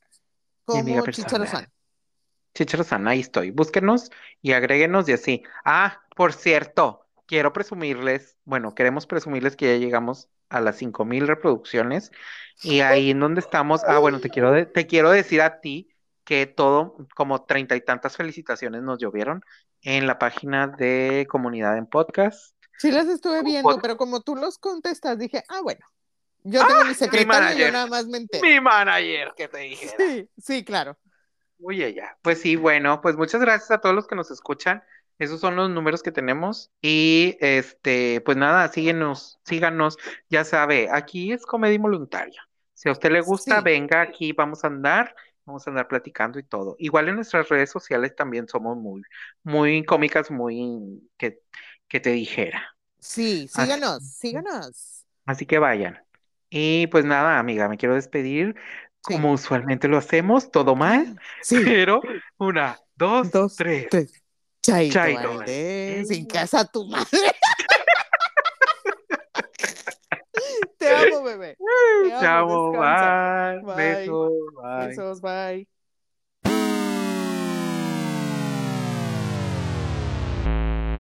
como Chicharo. San. Chicharosan, ahí estoy. Búsquenos y agréguenos y así. Ah, por cierto, quiero presumirles, bueno, queremos presumirles que ya llegamos a las 5000 reproducciones y ahí en donde estamos, ah, bueno, te quiero, de- te quiero decir a ti que todo, como treinta y tantas felicitaciones nos llovieron en la página de comunidad en podcast. Sí las estuve viendo, Pod- pero como tú los contestas, dije, ah, bueno, yo tengo mi secretario y yo nada más me entero. Mi manager, que te dijera. Sí, sí, claro. Oye, ya. Pues sí, bueno, pues muchas gracias a todos los que nos escuchan. Esos son los números que tenemos. Y este, pues nada, síguenos, síganos. Ya sabe, aquí es comedia involuntaria. Si a usted le gusta, Sí. venga aquí, vamos a andar, vamos a andar platicando y todo. Igual en nuestras redes sociales también somos muy, muy cómicas, muy que, que te dijera. Sí, Así- síganos, síganos. Así que vayan. Y pues nada, amiga, me quiero despedir. Sí. como usualmente lo hacemos, todo mal, Sí. pero una, dos, Dos, tres. tres. Chaito, Chaito, Valdés, Valdés. en casa tu madre. Te amo, bebé. Te amo, descansa. bye, Bye. besos, bye. Besos, bye.